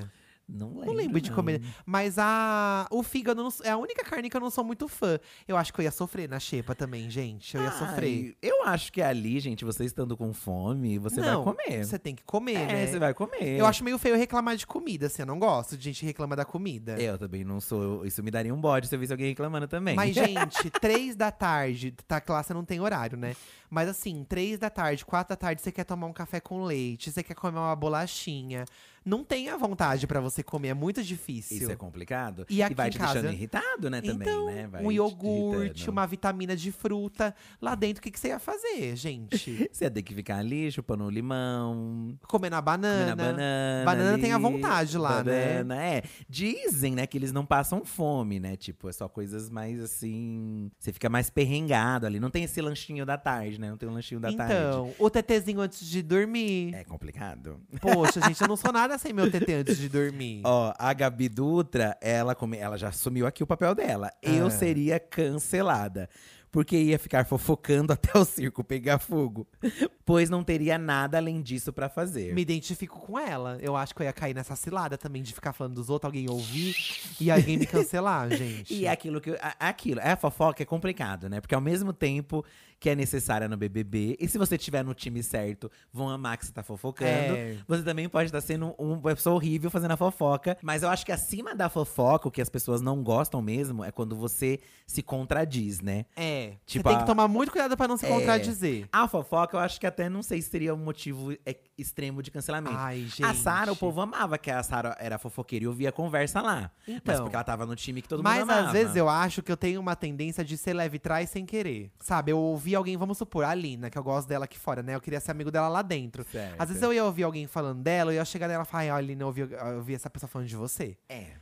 Não lembro. Não lembro de comer. Mas a, o fígado não, é a única carne que eu não sou muito fã. Eu acho que eu ia sofrer na xepa também, gente. Eu ia sofrer. Eu acho que ali, gente, você estando com fome, você não, vai comer. Você tem que comer, é, né? você vai comer. Eu acho meio feio reclamar de comida, assim. Eu não gosto de gente reclamar da comida. Eu também não sou. Isso me daria um bode se eu visse alguém reclamando também. Mas, gente, três da tarde, tá claro, você não tem horário, né? Mas assim, três da tarde, quatro da tarde, você quer tomar um café com leite, você quer comer uma bolachinha não tem a vontade para você comer, é muito difícil. Isso é complicado. E, aqui e vai te casa, deixando irritado, né, também, então, né? Vai um iogurte, uma vitamina de fruta. Lá dentro, o que, que você ia fazer, gente? você ia ter que ficar ali chupando limão. Comendo a banana. Comendo a banana. Banana ali, tem a vontade lá, banana, né? É. Dizem, né, que eles não passam fome, né? Tipo, é só coisas mais assim. Você fica mais perrengado ali. Não tem esse lanchinho da tarde, né? Não tem um lanchinho da então, tarde. Então, o tetezinho antes de dormir. É complicado. Poxa, gente, eu não sou nada sem meu tete antes de dormir. Ó, a Gabi Dutra, ela, come, ela já assumiu aqui o papel dela. Eu Ah. seria cancelada. Porque ia ficar fofocando até o circo pegar fogo. Pois não teria nada além disso pra fazer. Me identifico com ela. Eu acho que eu ia cair nessa cilada também de ficar falando dos outros, alguém ouvir e alguém me cancelar, gente. E é aquilo que. eu- Aquilo, é a fofoca é complicado, né? Porque ao mesmo tempo que é necessária no BBB, e se você estiver no time certo, vão amar que você tá fofocando. É. Você também pode estar sendo um- uma pessoa horrível fazendo a fofoca. Mas eu acho que acima da fofoca, o que as pessoas não gostam mesmo é quando você se contradiz, né? É. Tipo, você tem a- que tomar muito cuidado pra não se É. contradizer. A fofoca, eu acho que até não sei se seria um motivo é, extremo de cancelamento. Ai, gente. A Sara, o povo amava que a Sara era fofoqueira e ouvia a conversa lá. Mas Então. porque ela tava no time que todo Mas mundo amava. às vezes eu acho que eu tenho uma tendência de ser leve trás sem querer. Sabe, eu ouvi alguém, vamos supor, a Lina, que eu gosto dela aqui fora, né? Eu queria ser amigo dela lá dentro. Certo. Às vezes eu ia ouvir alguém falando dela, eu ia chegar nela e falar, ai, Lina, eu ouvi, eu ouvi essa pessoa falando de você. É.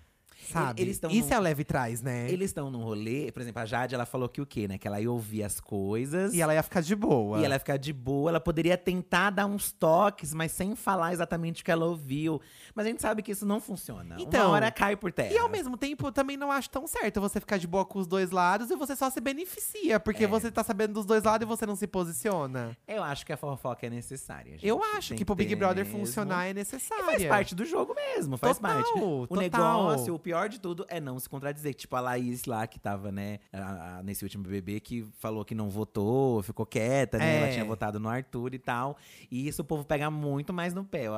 Sabe? Eles Isso num- é o leve trás, né? Eles estão num rolê, por exemplo, a Jade, ela falou que o quê, né? Que ela ia ouvir as coisas. E ela ia ficar de boa. E ela ia ficar de boa, ela poderia tentar dar uns toques, mas sem falar exatamente o que ela ouviu. Mas a gente sabe que isso não funciona. Então, Uma hora cai por terra. E ao mesmo tempo, eu também não acho tão certo você ficar de boa com os dois lados e você só se beneficia. Porque É. você tá sabendo dos dois lados e você não se posiciona. Eu acho que a fofoca é necessária. gente. Eu acho que pro Big Brother mesmo. funcionar é E necessário. faz parte do jogo mesmo, faz Total, parte. O total. negócio, o pior pior de tudo é não se contradizer. Tipo a Laís lá, que tava, né, a- a- nesse último BBB, que falou que não votou, ficou quieta, né? É. Ela tinha votado no Arthur e tal. E isso o povo pega muito mais no pé, eu,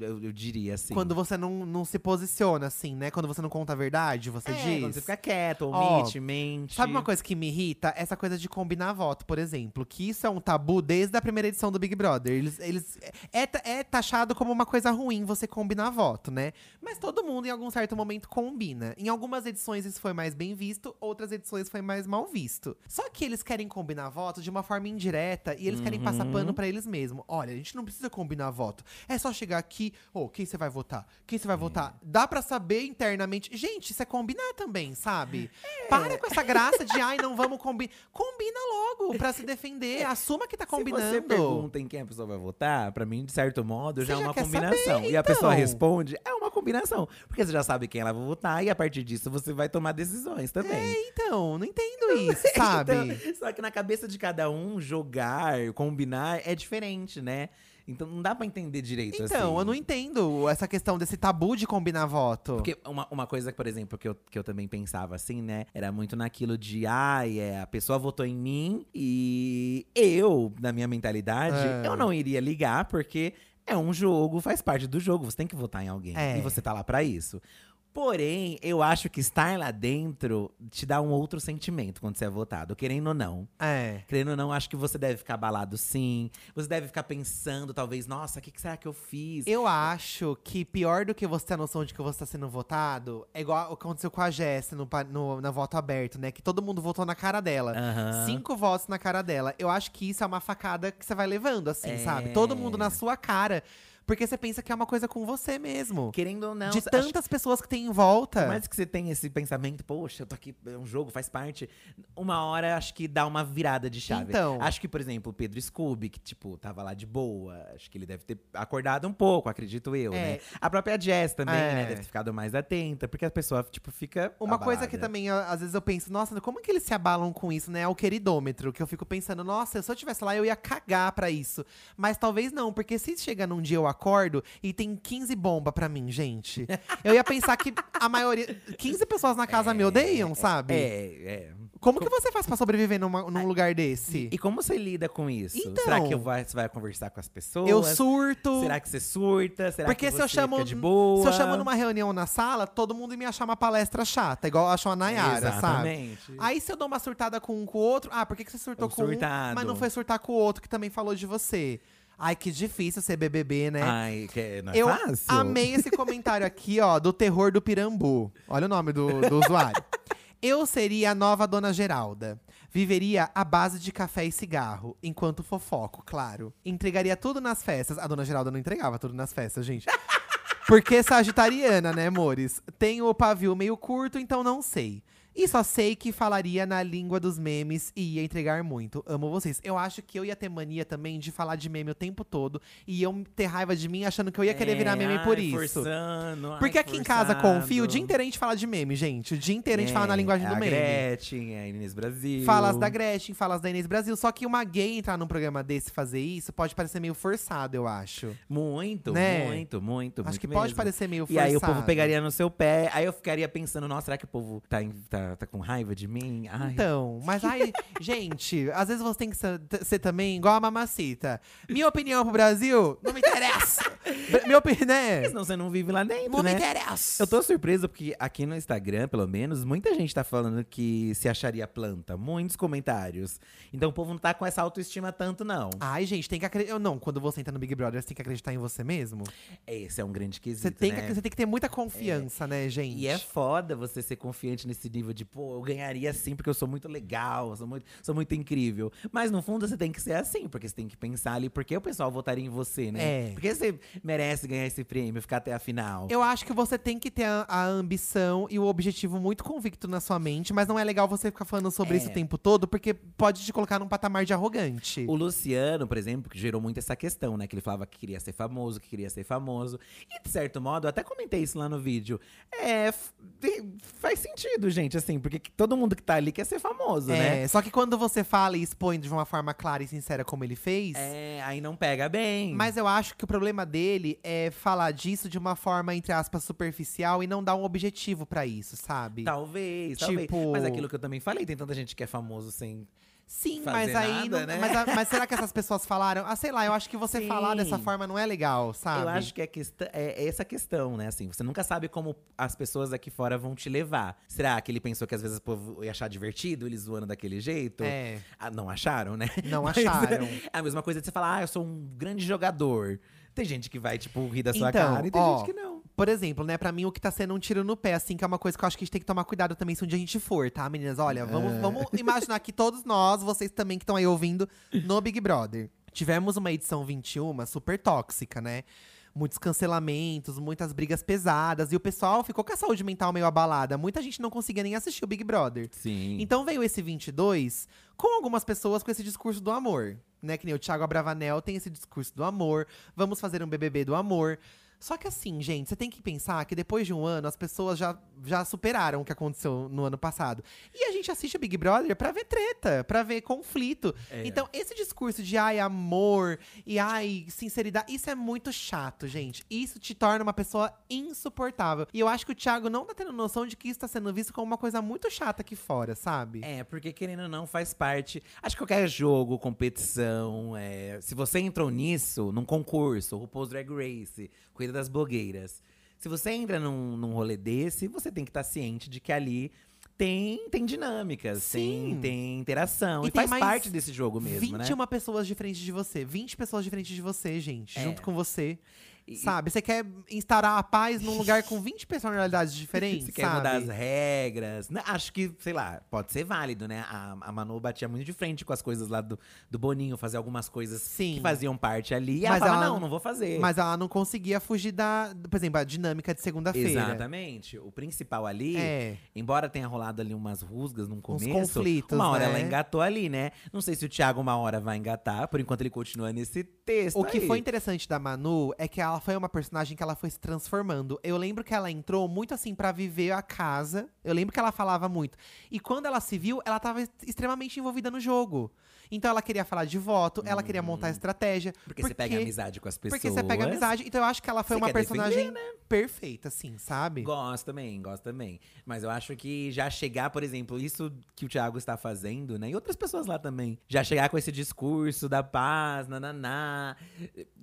eu- eu diria assim. Quando você não, não se posiciona, assim, né? Quando você não conta a verdade, você é, diz. quando você fica quieto, omite, mente. Sabe uma coisa que me irrita? Essa coisa de combinar voto, por exemplo. Que isso é um tabu desde a primeira edição do Big Brother. Eles, eles, é, ta- é taxado como uma coisa ruim você combinar voto, né? Mas todo mundo, em algum certo momento, combina. Em algumas edições isso foi mais bem visto, outras edições foi mais mal visto. Só que eles querem combinar voto de uma forma indireta e eles querem passar Uhum. pano pra eles mesmos. Olha, a gente não precisa combinar voto. É só chegar aqui, ô, quem você vai votar? Quem você vai votar? Dá pra saber internamente. Gente, isso é combinar também, sabe? Para com essa graça de, ai, não vamos combinar. Combina logo pra se defender. Assuma que tá combinando. Se você pergunta em quem a pessoa vai votar, pra mim, de certo modo, já é uma combinação. saber, E a pessoa então. responde, é uma combinação. Porque você já sabe quem ela vai votar e a partir disso você vai tomar decisões também. Então, não entendo isso, sabe? Então, só que na cabeça de cada um, jogar, combinar é diferente, né? Então não dá pra entender direito assim. Então, eu não entendo essa questão desse tabu de combinar voto. Porque uma, uma coisa, por exemplo, que eu, que eu também pensava assim, né? Era muito naquilo de, ai, é, a pessoa votou em mim e eu, na minha mentalidade, É. eu não iria ligar, porque é um jogo, faz parte do jogo, você tem que votar em alguém. É. E você tá lá pra isso. Porém, eu acho que estar lá dentro te dá um outro sentimento quando você é votado, querendo ou não. É. Querendo ou não, acho que você deve ficar abalado sim. Você deve ficar pensando, talvez, nossa, o que, que será que eu fiz? Eu acho que pior do que você ter a noção de que você tá sendo votado, é igual o que aconteceu com a Jess no, no, na voto aberto, né? Que todo mundo votou na cara dela. Aham. Cinco votos na cara dela. Eu acho que isso é uma facada que você vai levando, assim, É. sabe? Todo mundo na sua cara. Porque você pensa que é uma coisa com você mesmo. Querendo ou não, de acho- tantas pessoas que tem em volta. Mais que você tenha esse pensamento, poxa, eu tô aqui, é um jogo, faz parte. Uma hora acho que dá uma virada de chave. Então. Acho que, por exemplo, o Pedro Scooby, que, tipo, tava lá de boa. Acho que ele deve ter acordado um pouco, acredito eu, É. né? A própria Jess também, É. né? Deve ter ficado mais atenta, porque a pessoa, tipo, fica. Uma coisa que abalada. também, às vezes, eu penso, nossa, como é que eles se abalam com isso, né? É o queridômetro, que eu fico pensando, nossa, se eu tivesse lá, eu ia cagar pra isso. Mas talvez não, porque se chega num dia eu acordo e tem 15 bomba pra mim, gente. Eu ia pensar que a maioria. 15 pessoas na casa me odeiam, sabe? É, é. Como que você faz pra sobreviver numa- num lugar desse? E como você lida com isso? Então. Será que vai- você vai conversar com as pessoas? Eu surto. Será que você surta? Será Porque que se você eu chamo, fica de boa? se eu chamo numa reunião na sala, todo mundo me achar uma palestra chata, igual achou a Nayara, sabe? Exatamente. Aí se eu dou uma surtada com um com o outro, ah, por que, que você surtou com um, surtado. mas não foi surtar com o outro que também falou de você? Ai, que difícil ser BBB, né? Ai, que não é eu fácil. amei esse comentário aqui, ó, do terror do Pirambu. Olha o nome do, do usuário. Eu seria a nova Dona Geralda. Viveria à base de café e cigarro, enquanto fofoco, claro. Entregaria tudo nas festas. A Dona Geralda não entregava tudo nas festas, gente. Porque é sagitariana, né, amores? Tenho o pavio meio curto, então não sei. E só sei que falaria na língua dos memes e ia entregar muito. Amo vocês. Eu acho que eu ia ter mania também de falar de meme o tempo todo. E iam ter raiva de mim achando que eu ia querer virar meme por É, ai, isso. Forçando, ai, Porque aqui em casa, confio, o dia inteiro a gente fala de meme, gente. O dia inteiro a gente fala na É, linguagem é do a meme. Gretchen, é a Inês Brasil. Falas da Gretchen, falas da Inês Brasil. Só que uma gay entrar num programa desse e fazer isso pode parecer meio forçado, eu acho. Muito, Né? muito, muito. acho muito que pode mesmo. parecer meio E forçado. aí o povo pegaria no seu pé, aí eu ficaria pensando, nossa, será que o povo tá, em- tá, tá com raiva de mim? Ai, Então, mas aí, gente, às vezes você tem que ser, ser também igual a mamacita. Minha opinião pro Brasil não me interessa. Minha opinião, né? senão você não vive lá dentro, Não né? me interessa. Eu tô surpreso porque aqui no Instagram, pelo menos, muita gente tá falando que se acharia planta. Muitos comentários. Então o povo não tá com essa autoestima tanto, não. Ai, gente, tem que acreditar. Não, quando você entra no Big Brother, você tem que acreditar em você mesmo. Esse é um grande quesito, Você tem, né? que, você tem que ter muita confiança, né, gente? E é foda você ser confiante nesse nível de, pô, eu ganharia sim porque eu sou muito legal, sou muito, sou muito incrível. Mas no fundo você tem que ser assim, porque você tem que pensar ali porque o pessoal votaria em você, né? É. Porque você merece ganhar esse prêmio, ficar até a final. Eu acho que você tem que ter a, a ambição e o objetivo muito convicto na sua mente, mas não é legal você ficar falando sobre É. isso o tempo todo, porque pode te colocar num patamar de arrogante. O Luciano, por exemplo, que gerou muito essa questão, né? Que ele falava que queria ser famoso, que queria ser famoso. E, de certo modo, eu até comentei isso lá no vídeo. É. faz sentido, gente. Assim, porque que- todo mundo que tá ali quer ser famoso, É, né? só que quando você fala e expõe de uma forma clara e sincera como ele fez. É, aí não pega bem. Mas eu acho que o problema dele é falar disso de uma forma, entre aspas, superficial e não dar um objetivo pra isso, sabe? Talvez, talvez. Tipo- Mas aquilo que eu também falei, tem tanta gente que é famoso sem. Sim, fazer mas aí. nada, não- né? mas, a- mas será que essas pessoas falaram? Ah, sei lá, eu acho que você Sim. falar dessa forma não é legal, sabe? Eu acho que é, questão, é essa questão, né? Assim, você nunca sabe como as pessoas aqui fora vão te levar. Será que ele pensou que às vezes o povo ia achar divertido ele zoando daquele jeito? É. Ah, não acharam, né? Não Mas acharam. É a mesma coisa de você falar, ah, eu sou um grande jogador. Tem gente que vai, tipo, rir da sua Então, cara e tem ó, gente que não. Por exemplo, né, pra mim o que tá sendo um tiro no pé, assim, que é uma coisa que eu acho que a gente tem que tomar cuidado também se um dia a gente for, tá, meninas? Olha, vamos, É. vamos imaginar que todos nós, vocês também que estão aí ouvindo, no Big Brother. Tivemos uma edição 21 super tóxica, né? Muitos cancelamentos, muitas brigas pesadas, e o pessoal ficou com a saúde mental meio abalada. Muita gente não conseguia nem assistir o Big Brother. Sim. Então veio esse 22 com algumas pessoas com esse discurso do amor, né? Que nem o Thiago Abravanel tem esse discurso do amor. Vamos fazer um BBB do amor. Só que assim, gente, você tem que pensar que depois de um ano as pessoas já, já superaram o que aconteceu no ano passado. E a gente assiste o Big Brother pra ver treta, pra ver conflito. É. Então, esse discurso de ai, amor e ai, sinceridade, isso é muito chato, gente. Isso te torna uma pessoa insuportável. E eu acho que o Thiago não tá tendo noção de que isso tá sendo visto como uma coisa muito chata aqui fora, sabe? É, porque querendo ou não, faz parte. Acho que qualquer jogo, competição, é, se você entrou nisso, num concurso, RuPaul's Drag Race, Das Blogueiras. Se você entra num, num rolê desse, você tem que estar ciente de que ali tem, tem dinâmicas, Sim. tem, tem interação. E E, faz parte desse jogo mesmo, né? 21 pessoas diferentes de você. 20 pessoas diferentes de você, gente. É. Junto com você. E- sabe? Você quer instaurar a paz num lugar com 20 personalidades diferentes, Você quer sabe? mudar as regras. né? Acho que, sei lá, pode ser válido, né? A, a Manu batia muito de frente com as coisas lá do, do Boninho, fazer algumas coisas Sim. que faziam parte ali. E Mas ela falava, ela- não, não vou fazer. Mas ela não conseguia fugir da, por exemplo, a dinâmica de segunda-feira. Exatamente. O principal ali, É. embora tenha rolado ali umas rusgas no Uns começo, conflitos, uma hora né? ela engatou ali, né? Não sei se o Thiago uma hora vai engatar, por enquanto ele continua nesse texto. O que aí. foi interessante da Manu é que ela foi uma personagem que ela foi se transformando. Eu lembro que ela entrou muito assim pra viver a casa. Eu lembro que ela falava muito. E quando ela se viu, ela tava extremamente envolvida no jogo. Então ela queria falar de voto, ela queria montar estratégia. Porque, você pega amizade com as pessoas. Porque você pega amizade. Então eu acho que ela foi Você uma quer defender, personagem perfeita, assim, sabe? Gosto também, gosto também. Mas eu acho que já chegar, por exemplo, isso que o Thiago está fazendo, né? E outras pessoas lá também. Já chegar com esse discurso da paz, nananá.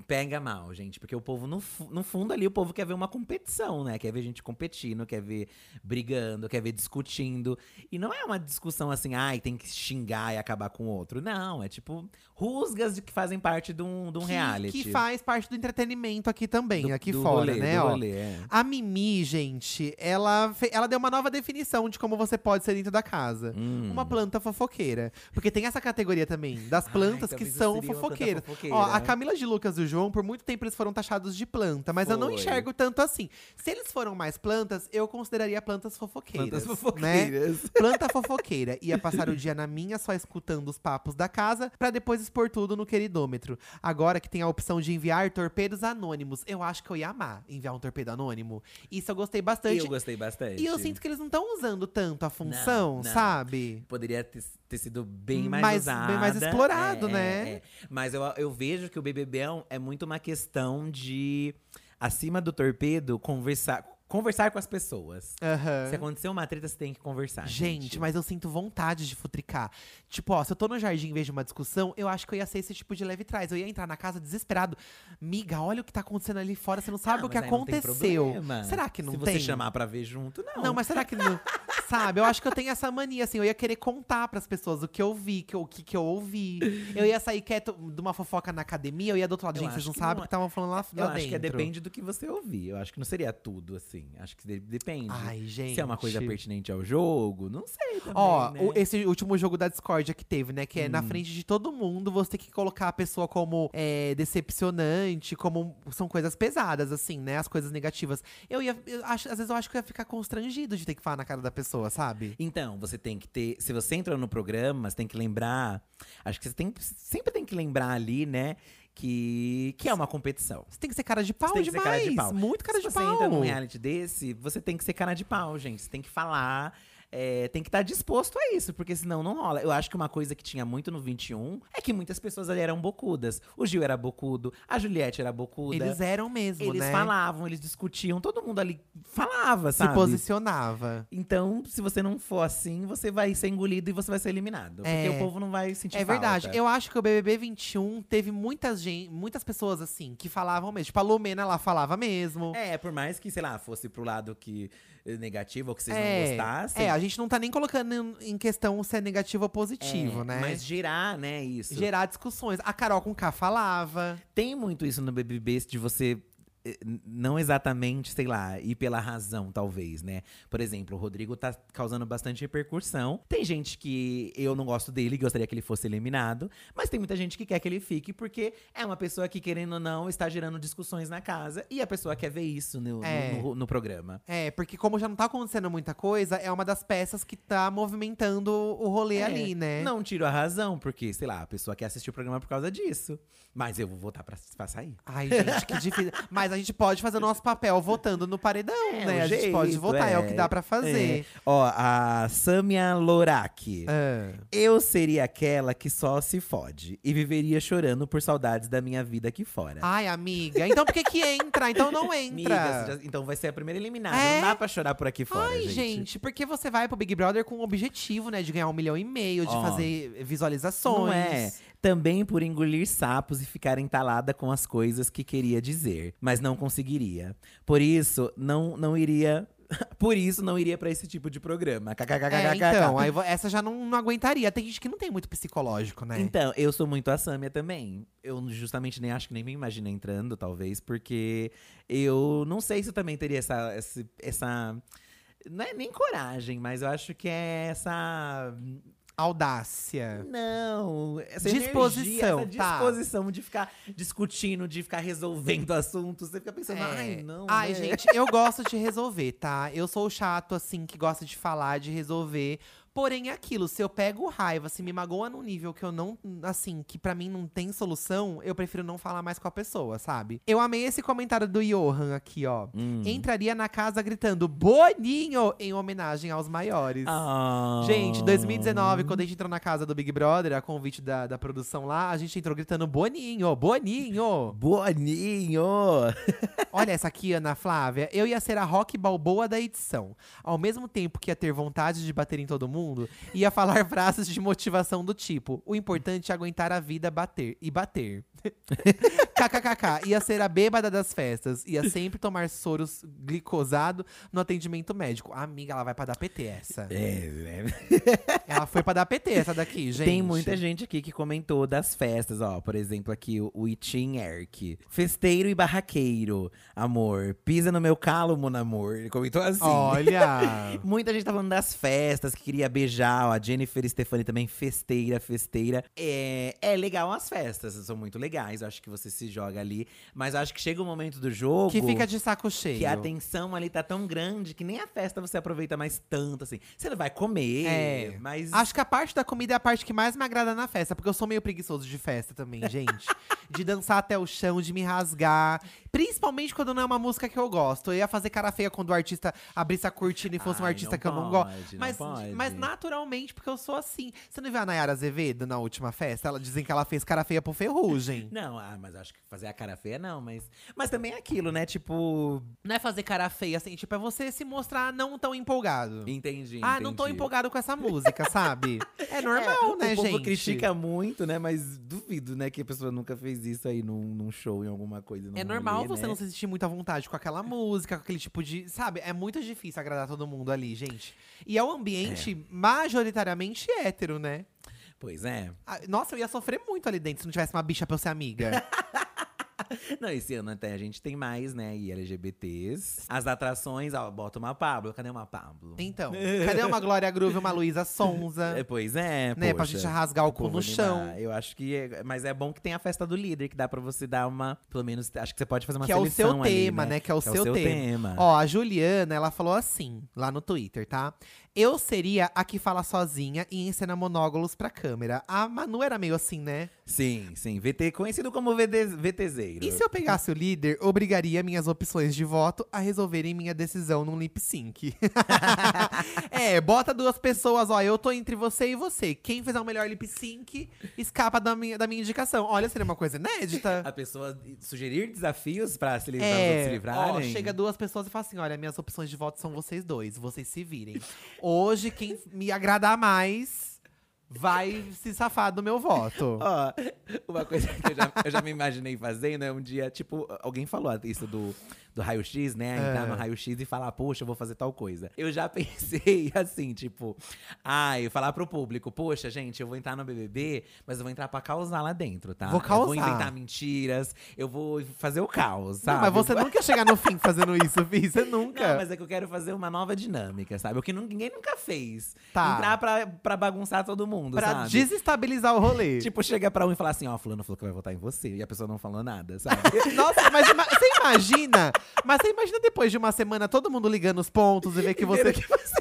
Pega mal, gente. Porque o povo, no, no fundo ali, o povo quer ver uma competição, né? Quer ver gente competindo, quer ver brigando, quer ver discutindo. E não é uma discussão assim, ai, tem que xingar e acabar com o outro. Não, é tipo rusgas que fazem parte de um, de um Que- reality. Que faz parte do entretenimento aqui também, Do- aqui do fora, rolê, né? ó. rolê, é. A Mimi, gente, ela, ela deu uma nova definição de como você pode ser dentro da casa. Hum. Uma planta fofoqueira. Porque tem essa categoria também, das plantas que talvez eu são fofoqueiras. fofoqueira. Ó, a Camila de Lucas e o João, por muito tempo eles foram taxados de planta, mas eu não Foi. enxergo tanto assim. Se eles foram mais plantas, eu consideraria plantas fofoqueiras. Plantas Né? fofoqueiras. Planta fofoqueira. Ia passar o dia na minha só escutando os papos da casa, pra depois expor tudo no queridômetro. Agora que tem a opção de enviar torpedos anônimos, eu acho que eu ia amar enviar um torpedo anônimo. Isso eu gostei bastante. Eu gostei bastante. E eu sinto que eles não estão usando tanto a função, Não, não. sabe? Poderia ter, ter sido bem mais, Mais- usada. bem mais explorado, É, né? é, é. Mas eu, eu vejo que o BBB é é muito uma questão de, acima do torpedo, conversar, conversar com as pessoas. Aham. Se acontecer uma treta, você tem que conversar. Gente, mas eu sinto vontade de futricar. Tipo, ó, se eu tô no jardim e vejo uma discussão, eu acho que eu ia ser esse tipo de leve trás. Eu ia entrar na casa desesperado. Miga, olha o que tá acontecendo ali fora, você não sabe Ah, o que aconteceu. Será que não Se tem? você chamar pra ver junto, não. Não, mas será que não. Sabe, eu acho que eu tenho essa mania, assim, eu ia querer contar pras pessoas o que eu vi, que eu- o que, que eu ouvi. Eu ia sair quieto de uma fofoca na academia, eu ia do outro lado, Eu gente, vocês não sabem o é- que estavam falando lá, Eu lá acho dentro. que é depende do que você ouvir. Eu acho que não seria tudo, assim. Acho que de- depende. Ai, gente. Se é uma coisa pertinente ao jogo, não sei também, Ó, né? o- esse último jogo da Discordia que teve, né? Que é Hum. na frente de todo mundo, você tem que colocar a pessoa como é, decepcionante, como. São coisas pesadas, assim, né? As coisas negativas. Eu ia. eu acho, às vezes eu acho que eu ia ficar constrangido de ter que falar na cara da pessoa, sabe? Então, você tem que ter. Se você entra no programa, você tem que lembrar. Acho que você tem, sempre tem que lembrar ali, né? Que, que é uma competição. Você tem que ser cara de pau Você tem que ser demais. cara de pau. Muito cara Se de você pau. entra num reality desse, você tem que ser cara de pau, gente. Você tem que falar é, tem que estar disposto a isso, porque senão não rola. Eu acho que uma coisa que tinha muito no 21 é que muitas pessoas ali eram bocudas. O Gil era bocudo, a Juliette era bocuda. Eles eram mesmo, Eles né? falavam, eles discutiam, todo mundo ali falava, Se sabe? posicionava. Então, se você não for assim, você vai ser engolido e você vai ser eliminado. Porque É. o povo não vai sentir É verdade. falta. Eu acho que o BBB 21 teve muitas, gen- muitas pessoas assim que falavam mesmo. Tipo, a Lumena ela falava mesmo. É, por mais que, sei lá, fosse pro lado que eh, negativo ou que vocês É, não gostassem. É, a gente não tá nem colocando em- questão se é negativo ou positivo, é, né? Mas gerar, né, isso. Gerar discussões. A Carol com K falava. Tem muito isso no BBB de você não exatamente, sei lá, ir pela razão, talvez, né? Por exemplo, o Rodrigo tá causando bastante repercussão. Tem gente que eu não gosto dele, gostaria que ele fosse eliminado, mas tem muita gente que quer que ele fique porque é uma pessoa que, querendo ou não, está gerando discussões na casa e a pessoa quer ver isso no, no- É. no- no programa. É, porque como já não tá acontecendo muita coisa, é uma das peças que tá movimentando o rolê É, ali, né? Não tiro a razão, porque, sei lá, a pessoa quer assistir o programa por causa disso. Mas eu vou votar pra, pra sair. Ai, gente, que difícil. Mas a gente pode fazer o nosso papel votando no paredão, É, né? o A gente pode votar, é. o é. que dá pra fazer. É. Ó, a Samia Lorak. Ah. Eu seria aquela que só se fode e viveria chorando por saudades da minha vida aqui fora. Ai, amiga. Então por que que entra? Então não Amiga, entra. você já- então vai ser a primeira eliminada. É? Não dá pra chorar por aqui fora, Ai, gente. gente, porque você vai pro Big Brother com o objetivo, né? De ganhar um milhão e meio, de Ó, fazer visualizações. Não é. Também por engolir sapos e ficar entalada com as coisas que queria dizer, mas não conseguiria. Por isso, não, não iria. Por isso, não iria pra esse tipo de programa. É, então, aí essa já não, não aguentaria. Tem gente que não tem muito psicológico, né? Então, eu sou muito a Samia também. Eu justamente nem acho que nem me imagino entrando, talvez, porque eu não sei se eu também teria essa. essa, essa não é nem coragem, mas eu acho que é essa. Audácia. Não, essa Disposição, energia, essa tá. disposição de ficar discutindo, de ficar resolvendo assuntos. Você fica pensando, ai, não. Ai, né? gente, eu gosto de resolver, tá? Eu sou o chato, assim, que gosta de falar, de resolver. Porém, é aquilo, se eu pego raiva, se me magoa num nível que eu não, assim, que pra mim não tem solução, eu prefiro não falar mais com a pessoa, sabe? Eu amei esse comentário do Johan aqui, ó. Hum. Entraria na casa gritando Boninho em homenagem aos maiores. Ah. Gente, 2019, quando a gente entrou na casa do Big Brother, a convite da, da produção lá, a gente entrou gritando Boninho, Boninho. Boninho! Olha essa aqui, Ana Flávia. Eu ia ser a rock balboa da edição. Ao mesmo tempo que ia ter vontade de bater em todo mundo, ia falar frases de motivação do tipo: o importante é aguentar a vida bater e bater. KKKK. Ia ser a bêbada das festas. Ia sempre tomar soros glicosado no atendimento médico. Amiga, ela vai pra dar PT essa. É, né? Ela foi pra dar PT essa daqui, gente. Tem muita gente aqui que comentou das festas, ó. Por exemplo, aqui o, o Itin Erk. Festeiro e barraqueiro, amor. Pisa no meu calo, mon amor. Ele comentou assim. Olha. Muita gente tá falando das festas, que queria beijar. ó, A Jennifer Stefani também, festeira, festeira. É, é legal as festas, são muito legais. Acho que você se joga ali. Mas acho que chega um momento do jogo. que fica de saco cheio. Que a tensão ali tá tão grande que nem a festa você aproveita mais tanto, assim. Você não vai comer, É. mas. Acho que a parte da comida é a parte que mais me agrada na festa, porque eu sou meio preguiçoso de festa também, gente. de dançar até o chão, de me rasgar. Principalmente quando não é uma música que eu gosto. Eu ia fazer cara feia quando o artista abrisse a cortina e fosse um Ai, artista não que eu não pode, gosto. não Mas, pode. mas naturalmente, porque eu sou assim. Você não viu a Nayara Azevedo na última festa? Ela dizem que ela fez cara feia pro Ferrugem. Não, ah, mas acho que fazer a cara feia não, mas. Mas também é aquilo, né? Tipo. Não é fazer cara feia, assim, tipo, é você se mostrar não tão empolgado. Entendi. Ah, não tô entendi. empolgado com essa música, sabe? É normal, É, né, o povo gente? critica muito, né? Mas duvido, né, que a pessoa nunca fez isso aí num, num show, em alguma coisa. num É normal rolê, você né? não se sentir muito à vontade com aquela música, com aquele tipo de. Sabe? É muito difícil agradar todo mundo ali, gente. E é um ambiente majoritariamente hétero, né? Pois é. Ah, Nossa, eu ia sofrer muito ali dentro se não tivesse uma bicha pra eu ser amiga. Não, esse ano até a gente tem mais, né? E LGBTs. As atrações, ó, bota uma Pablo. Cadê uma Pablo? Então, cadê uma Glória Groove, uma Luísa Sonza? É, pois é, né? Pra poxa. gente rasgar o cu povo no chão. animar. Eu acho que. É, mas é bom que tem a festa do líder, que dá pra você dar uma. Pelo menos, acho que você pode fazer uma Que é o seleção seu ali, tema, né? Que é o seu tema. tema. Ó, a Juliana, ela falou assim, lá no Twitter, tá? Eu seria a que fala sozinha e encena monólogos pra câmera. A Manu era meio assim, né? Sim, sim. VT, conhecido como VT, VTZero. E se eu pegasse o líder, obrigaria minhas opções de voto a resolverem minha decisão num lip sync. é, bota duas pessoas, ó, eu tô entre você e você. Quem fizer o melhor lip sync escapa da minha, da minha indicação. Olha, seria uma coisa inédita. A pessoa sugerir desafios pra se, livrar, É, se livrarem. ó, chega duas pessoas e fala assim: olha, minhas opções de voto são vocês dois, vocês se virem. Hoje, quem me agradar mais vai se safar do meu voto. Ó, uma coisa que eu já, eu já me imaginei fazendo é um dia, tipo, alguém falou isso do, do raio-x, né? Entrar É. no raio-x e falar, poxa, eu vou fazer tal coisa. Eu já pensei assim, tipo, ai, falar pro público, poxa, gente, eu vou entrar no BBB, mas eu vou entrar pra causar lá dentro, tá? Vou Eu causar. vou inventar mentiras, eu vou fazer o caos, sabe? Não, mas você nunca ia chegar no fim fazendo isso, Fih. Você nunca. Não, mas é que eu quero fazer uma nova dinâmica, sabe? O que ninguém nunca fez. Tá. Entrar pra, pra bagunçar todo mundo, Pra sabe? desestabilizar o rolê. Tipo, chega pra um e falar assim, ó, fulano falou que vai votar em você. E a pessoa não falou nada, sabe? Nossa, mas ima- você imagina? Mas você imagina depois de uma semana todo mundo ligando os pontos e ver que você.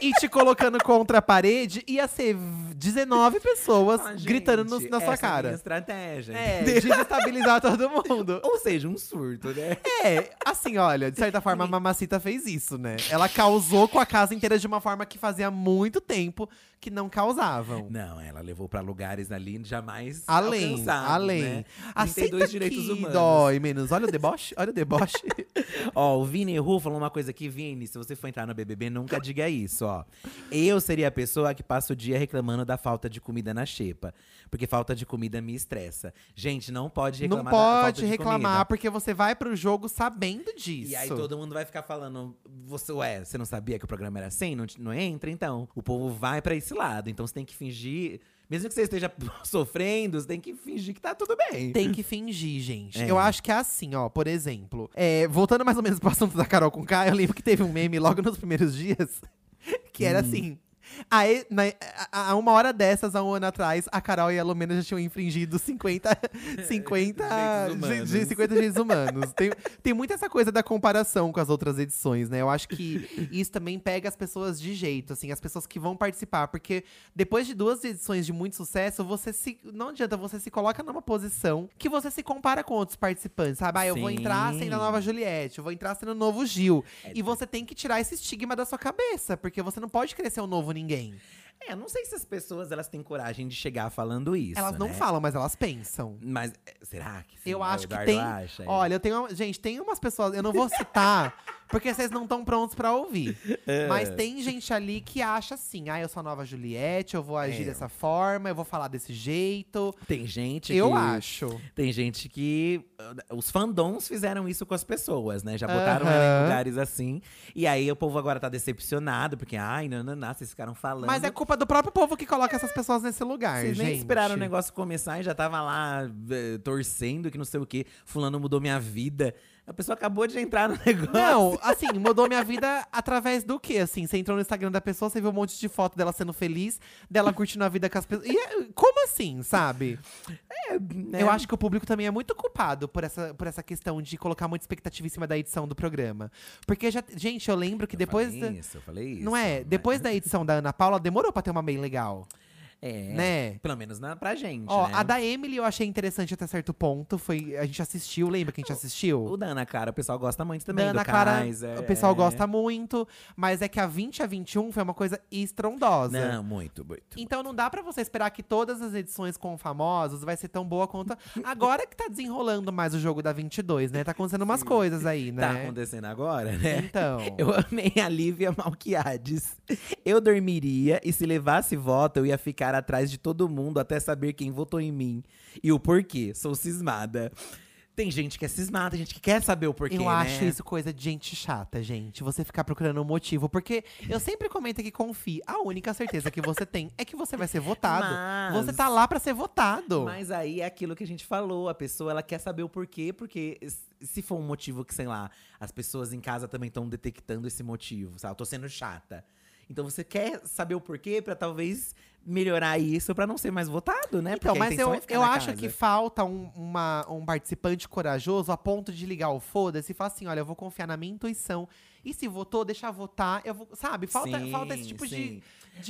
e te colocando contra a parede, ia ser 19 pessoas Ah, gritando no- gente, na sua é cara. estratégia. É, desestabilizar todo mundo. Ou seja, um surto, né? É, assim, olha, de certa forma a Mamacita fez isso, né? Ela causou com a casa inteira de uma forma que fazia muito tempo que não causavam. Não, ela levou pra lugares ali jamais Além, além. Né? Aceita 32 direitos que humanos. dói menos. Olha o deboche, olha o deboche. Ó, o Vini Ru falou uma coisa aqui, Vini, se você for entrar no BBB, nunca diga isso, ó. Eu seria a pessoa que passa o dia reclamando da falta de comida na xepa. Porque falta de comida me estressa. Gente, não pode não reclamar falta pode de reclamar, comida. porque você vai pro jogo sabendo disso. E aí todo mundo vai ficar falando, você, ué, você não sabia que o programa era assim? Não, não entra, então. O povo vai pra esse lado. Então você tem que fingir. Mesmo que você esteja sofrendo, você tem que fingir que tá tudo bem. Tem que fingir, gente. É. Eu acho que é assim, ó. Por exemplo, é, voltando mais ou menos pro assunto da Carol com K, eu lembro que teve um meme logo nos primeiros dias que era Hum. assim. Aí, na, a, a uma hora dessas, há um ano atrás, a Carol e a Lumena já tinham infringido 50, 50, Jeitos je- humanos. je- 50 jeitos humanos. Tem, tem muito essa coisa da comparação com as outras edições, né? Eu acho que isso também pega as pessoas de jeito, assim, as pessoas que vão participar. Porque depois de duas edições de muito sucesso, você se. Não adianta, você se coloca numa posição que você se compara com outros participantes, sabe? Ah, eu vou entrar sendo a Sim. nova Juliette, eu vou entrar sendo o novo Gil. E você tem que tirar esse estigma da sua cabeça, porque você não pode ser um novo ninguém. É, não sei se as pessoas elas têm coragem de chegar falando isso. Elas não né? falam, mas elas pensam. Mas é, será que sim? Eu O acho que Eduardo tem. acha? É. Olha, eu tenho. Gente, tem umas pessoas. Eu não vou citar, porque vocês não estão prontos pra ouvir. É. Mas tem gente ali que acha assim: ah, eu sou a nova Juliette, eu vou agir É. dessa forma, eu vou falar desse jeito. Tem gente Eu que. acho. Tem gente que. uh, Os fandoms fizeram isso com as pessoas, né? Já botaram ela Aham. em lugares assim. E aí o povo agora tá decepcionado, porque, ai, não, não, não, vocês ficaram falando. Mas é culpa do próprio povo que coloca essas pessoas nesse lugar, Vocês gente. nem esperaram o negócio começar e já tava lá eh, torcendo que não sei o quê. Fulano mudou minha vida. A pessoa acabou de entrar no negócio. Não, assim, mudou minha vida através do quê? Assim, você entrou no Instagram da pessoa, você viu um monte de foto dela sendo feliz, dela curtindo a vida com as pessoas. E é- como assim, sabe? né? Eu acho que o público também é muito culpado por essa, por essa questão de colocar muita expectativa em cima da edição do programa. Porque já. Gente, eu lembro que Eu depois. falei da- isso, eu falei isso. não é? Depois da edição da Ana Paula, demorou pra ter uma bem legal. É, né? Pelo menos na, pra gente, Ó, né? a da Emily eu achei interessante até certo ponto. Foi, a gente assistiu, lembra que a gente assistiu? O da Ana Cara, o pessoal gosta muito também. Da Ana do Clara, Kaiser, o pessoal é. gosta muito, mas é que a 20 a 21 foi uma coisa estrondosa. Não, muito, muito. Então não dá pra você esperar que todas as edições com famosos vai ser tão boa quanto. Agora que tá desenrolando mais o jogo da 22, né? Tá acontecendo umas coisas aí, Tá né? acontecendo agora, né? Então. Eu amei a Lívia Malquiades. Eu dormiria e se levasse voto, eu ia ficar atrás de todo mundo até saber quem votou em mim. E o porquê. Sou cismada. Tem gente que é cismada, tem gente que quer saber o porquê, Eu né? acho isso coisa de gente chata, gente. Você ficar procurando um motivo. Porque eu sempre comento que confie. A única certeza que você tem é que você vai ser votado. Mas- Você tá lá pra ser votado. Mas aí é aquilo que a gente falou, a pessoa ela quer saber o porquê, porque se for um motivo que, sei lá, as pessoas em casa também estão detectando esse motivo, sabe? Eu tô sendo chata. Então você quer saber o porquê pra talvez melhorar isso pra não ser mais votado, né? Então, mas eu, é eu acho casa. que falta um, uma- um participante corajoso a ponto de ligar o foda-se e falar assim: olha, eu vou confiar na minha intuição. E se votou, deixar votar, eu vou. Sabe? Falta, Sim, falta esse tipo sim. de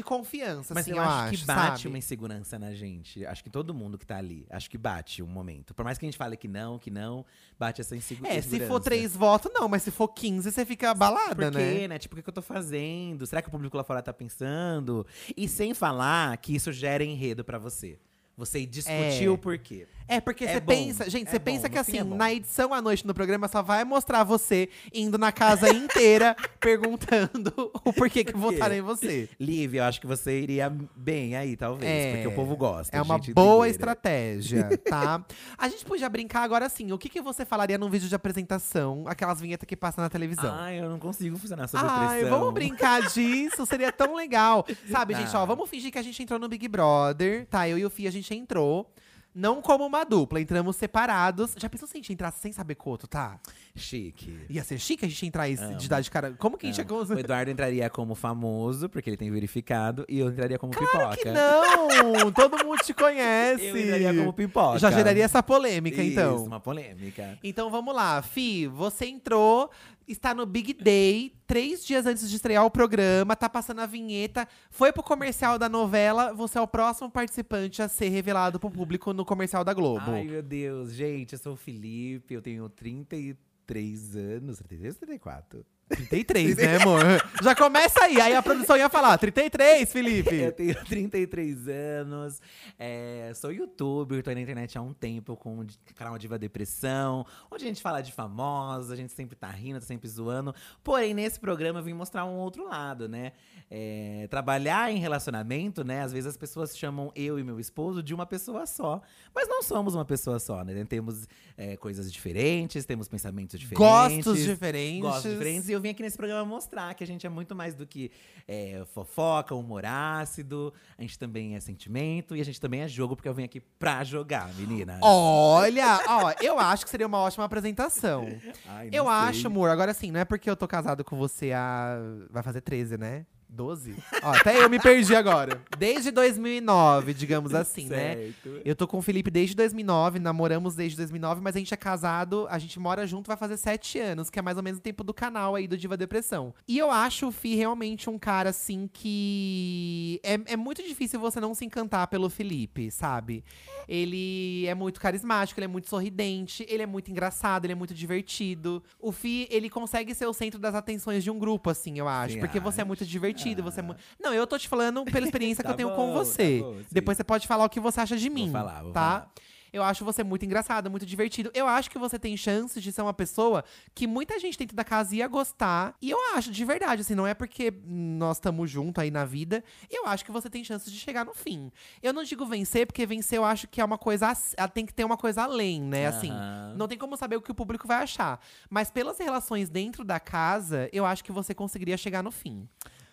confiança, Mas assim, eu, acho, que bate sabe? uma insegurança na gente. Acho que todo mundo que tá ali, acho que bate um momento. Por mais que a gente fale que não, que não, bate essa insegu- insegurança. É, se for três votos, não, mas se for 15, você fica abalada, Por né? quê, né? Tipo, o que que eu tô fazendo? Será que o público lá fora tá pensando? E sem falar que isso gera enredo pra você. Você discutir É. o porquê. É, porque É você pensa, gente, é você bom, pensa que assim, é bom. na edição à noite no programa só vai mostrar você indo na casa inteira perguntando o porquê que Por quê? votaram em você. Liv, eu acho que você iria bem aí, talvez. É, porque o povo gosta. É uma boa inteira. estratégia, tá? A gente podia brincar agora assim. O que, que você falaria num vídeo de apresentação? Aquelas vinhetas que passam na televisão. Ai, eu não consigo funcionar sob Ai, pressão. vamos brincar disso, seria tão legal. Sabe, gente, ó, Ah. vamos fingir que a gente entrou no Big Brother, tá? Eu e o Fih, a gente entrou. Não como uma dupla, entramos separados. Já pensou se a gente entrasse sem saber quoto, tá? Chique. Ia ser chique a gente entrar Amo. de dar de cara. Como que a gente Não. ia O Eduardo entraria como famoso, porque ele tem verificado, e eu entraria como Claro pipoca. que não! Todo mundo te conhece. Eu entraria como pipoca. Já geraria essa polêmica, então. Isso, uma polêmica. Então vamos lá, Fi, você entrou, está no Big Day, três dias antes de estrear o programa, tá passando a vinheta, foi pro comercial da novela, você é o próximo participante a ser revelado pro público no comercial da Globo. Ai, meu Deus. Gente, eu sou o Felipe, eu tenho 33 anos. 33 ou 34? 33, né, amor? Já começa aí, aí a produção ia falar, 33, Felipe. Eu tenho 33 anos, é, sou youtuber, tô aí na internet há um tempo com o canal Diva Depressão, onde a gente fala de famosos, a gente sempre tá rindo, tá sempre zoando. Porém, nesse programa eu vim mostrar um outro lado, né? É, trabalhar em relacionamento, né? Às vezes as pessoas chamam eu e meu esposo de uma pessoa só. Mas não somos uma pessoa só, né? Temos é, coisas diferentes, temos pensamentos diferentes. Gostos diferentes. Gostos diferentes. Eu vim aqui nesse programa mostrar que a gente é muito mais do que é, fofoca, humor ácido. A gente também é sentimento e a gente também é jogo, porque eu vim aqui pra jogar, menina. Olha, ó, eu acho que seria uma ótima apresentação. Ai, Eu sei. acho, amor, agora sim, não é porque eu tô casado com você há. Vai fazer 13, né? 12? Ó, até eu me perdi agora. Desde 2009, digamos assim, né? Certo. Eu tô com o Felipe desde 2009, namoramos desde 2009, mas a gente é casado, a gente mora junto, vai fazer sete anos, que é mais ou menos o tempo do canal aí do Diva Depressão. E eu acho o Fi realmente um cara, assim, que. É, é muito difícil você não se encantar pelo Felipe, sabe? Ele é muito carismático, ele é muito sorridente, ele é muito engraçado, ele é muito divertido. O Fi, ele consegue ser o centro das atenções de um grupo, assim, eu acho. Porque você é muito acha? Divertido, você é Ah. Não, eu tô te falando pela experiência que Tá eu tenho bom, com tá você. bom, sim. Depois você pode falar o que você acha de mim. falar, vou tá? falar. Eu acho você muito engraçado, muito divertido. Eu acho que você tem chances de ser uma pessoa que muita gente dentro da casa ia gostar. E eu acho, de verdade, assim, não é porque nós estamos juntos aí na vida. Eu acho que você tem chances de chegar no fim. Eu não digo vencer, porque vencer eu acho que é uma coisa. ah, Tem que ter uma coisa além, né? Assim, não tem como saber o que o público vai achar. Mas pelas relações dentro da casa, eu acho que você conseguiria chegar no fim.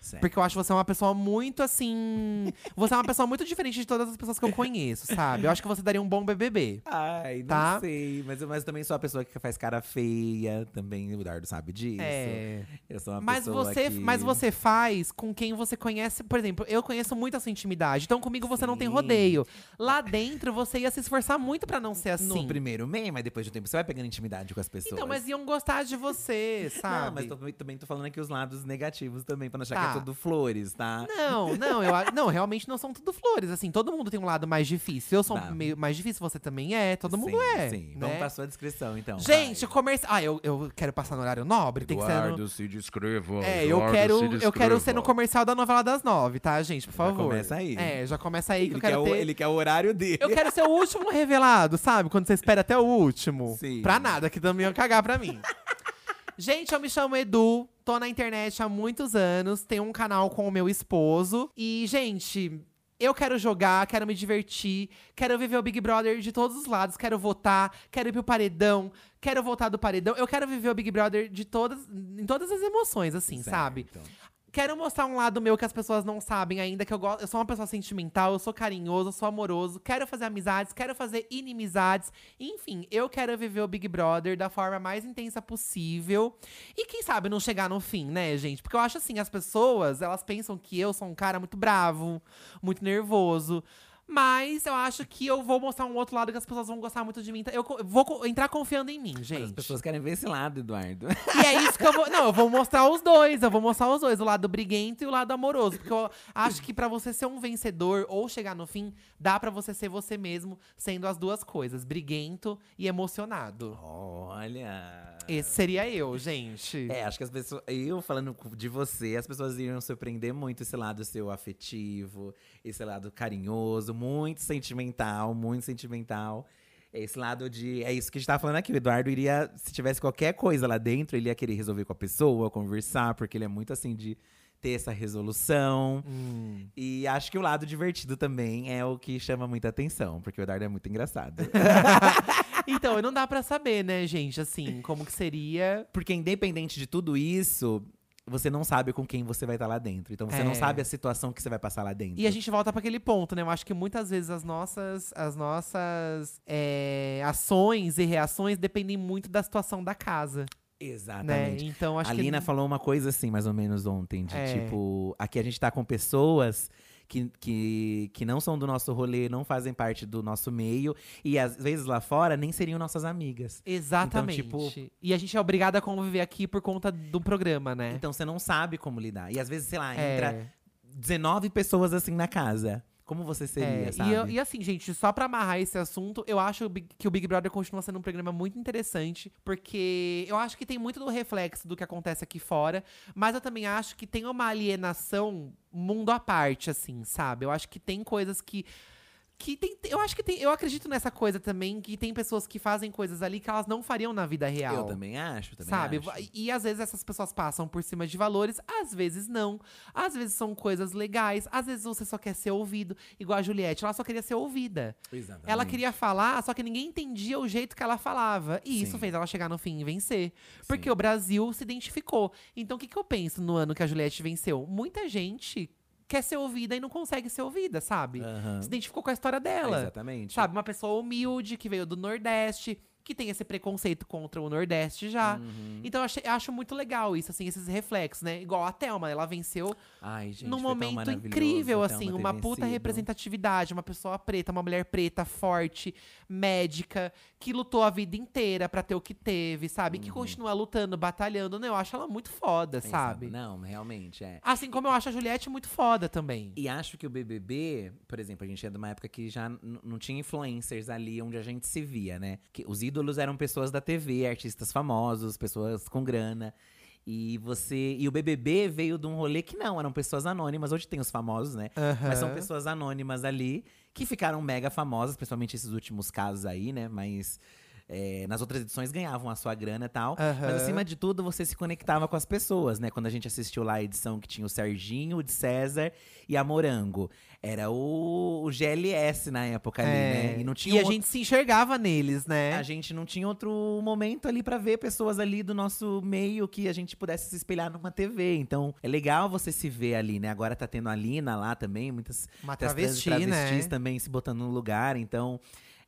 Certo. Porque eu acho você uma pessoa muito assim. Você é uma pessoa muito diferente de todas as pessoas que eu conheço, sabe? Eu acho que você daria um bom BBB. Ai, não Tá? sei. Mas, eu- mas também sou a pessoa que faz cara feia. Também o Eduardo sabe disso. É. Eu sou uma Mas pessoa você, que... mas você faz com quem você conhece. Por exemplo, eu conheço muito a sua intimidade. Então comigo você não tem Sim. rodeio. Lá dentro você ia se esforçar muito pra não ser assim. No primeiro meio, mas depois de um tempo você vai pegando intimidade com as pessoas. Então, mas iam gostar de você, sabe? Não, mas tô- também tô falando aqui os lados negativos também, pra não achar Tá. que é tudo flores, tá? Não, não, eu não, realmente não são tudo flores. Assim, todo mundo tem um lado mais difícil. Eu sou Tá. meio mais difícil, você também é, todo mundo sim, é. Sim, né? vamos pra sua descrição então. Gente, comercial. Ah, eu, eu quero passar no horário nobre, tem que ser no. Eduardo, se descreva. É, eu Eduardo, quero, se eu quero ser no comercial da novela das nove, tá, gente? Por Já favor. começa aí. É, já começa aí que ele, eu quero quer o, ter. ele quer o horário dele. Eu quero ser o último revelado, sabe? Quando você espera até o último. Sim. Pra nada, que também ia cagar pra mim. Gente, eu me chamo Edu, tô na internet há muitos anos, tenho um canal com o meu esposo. E, gente, eu quero jogar, quero me divertir, quero viver o Big Brother de todos os lados, quero votar, quero ir pro paredão, quero voltar do paredão. Eu quero viver o Big Brother de todas, em todas as emoções, assim, Certo. sabe? Quero mostrar um lado meu que as pessoas não sabem ainda, que eu gosto. Eu sou uma pessoa sentimental, eu sou carinhoso, eu sou amoroso, quero fazer amizades, quero fazer inimizades. Enfim, eu quero viver o Big Brother da forma mais intensa possível. E quem sabe não chegar no fim, né, gente? Porque eu acho assim, as pessoas, elas pensam que eu sou um cara muito bravo, muito nervoso. Mas eu acho que eu vou mostrar um outro lado que as pessoas vão gostar muito de mim. Então, Eu vou entrar confiando em mim, gente. As pessoas querem ver esse lado, Eduardo. E é isso que eu vou. Não, eu vou mostrar os dois. Eu vou mostrar os dois, o lado briguento e o lado amoroso. Porque eu acho que pra você ser um vencedor ou chegar no fim, dá pra você ser você mesmo, sendo as duas coisas: briguento e emocionado. Olha. Esse seria eu, gente. É, acho que as pessoas. Eu falando de você, as pessoas iriam surpreender muito esse lado seu afetivo, esse lado carinhoso, muito sentimental, muito sentimental. Esse lado de. É isso que a gente tá falando aqui. O Eduardo iria, se tivesse qualquer coisa lá dentro, ele ia querer resolver com a pessoa, conversar, porque ele é muito assim de ter essa resolução. Hum. E acho que o lado divertido também é o que chama muita atenção, porque o Eduardo é muito engraçado. Então, não dá pra saber, né, gente? Assim, como que seria. Porque independente de tudo isso, você não sabe com quem você vai estar lá dentro. Então você É. não sabe a situação que você vai passar lá dentro. E a gente volta pra aquele ponto, né? Eu acho que muitas vezes as nossas, as nossas é, ações e reações dependem muito da situação da casa, né? Exatamente. Então, acho a que. Lina falou uma coisa assim, mais ou menos ontem, de É. tipo, aqui a gente tá com pessoas que, que, que não são do nosso rolê, não fazem parte do nosso meio, e às vezes lá fora nem seriam nossas amigas. Exatamente. Então, tipo- E a gente é obrigado a conviver aqui por conta do programa, né? Então você não sabe como lidar. E às vezes, sei lá, É. entra 19 pessoas assim na casa. Como você seria, É, sabe? e, eu- e assim, gente, só pra amarrar esse assunto, eu acho que o Big Brother continua sendo um programa muito interessante, porque eu acho que tem muito do reflexo do que acontece aqui fora, mas eu também acho que tem uma alienação mundo à parte, assim, sabe? Eu acho que tem coisas que. Que tem, eu acho que tem. Eu acredito nessa coisa também, que tem pessoas que fazem coisas ali que elas não fariam na vida real. Eu também acho, também Sabe? acho. E às vezes essas pessoas passam por cima de valores, às vezes não. Às vezes são coisas legais, às vezes você só quer ser ouvido. Igual a Juliette, ela só queria ser ouvida. Exatamente. Ela queria falar, só que ninguém entendia o jeito que ela falava. E isso Sim. fez ela chegar no fim e vencer. Porque Sim. o Brasil se identificou. Então o que, que eu penso no ano que a Juliette venceu? Muita gente quer ser ouvida e não consegue ser ouvida, sabe? Aham. Se identificou com a história dela. Exatamente. Sabe, uma pessoa humilde que veio do Nordeste, que tem esse preconceito contra o Nordeste já. Uhum. Então eu achei- acho muito legal isso, assim, esses reflexos, né? Igual a Thelma, ela venceu Ai, gente, num momento incrível, assim, uma puta vencido. representatividade, uma pessoa preta, uma mulher preta, forte, médica, que lutou a vida inteira pra ter o que teve, sabe? Que continua lutando, batalhando. Não, eu acho ela muito foda, Exato. sabe? Não, realmente, é. Assim como eu acho a Juliette muito foda também. E acho que o BBB, por exemplo, a gente é de uma época que já não tinha influencers ali onde a gente se via, né? Que os ídolos eram pessoas da TV, artistas famosos, pessoas com grana. E você. E o BBB veio de um rolê que não, eram pessoas anônimas. Hoje tem os famosos, né? Mas são pessoas anônimas ali que ficaram mega famosas, principalmente esses últimos casos aí, né? Mas é, nas outras edições ganhavam a sua grana e tal. Mas Aham. acima de tudo, você se conectava com as pessoas, né? Quando a gente assistiu lá a edição que tinha o Serginho, o de César e a Morango. Era o, o GLS na época ali, É. né? E não tinha E a outro- gente se enxergava neles, né? a gente não tinha outro momento ali pra ver pessoas ali do nosso meio que a gente pudesse se espelhar numa TV. Então, é legal você se ver ali, né? Agora tá tendo a Lina lá também, muitas Uma travesti, travestis né? também se botando no lugar. Então,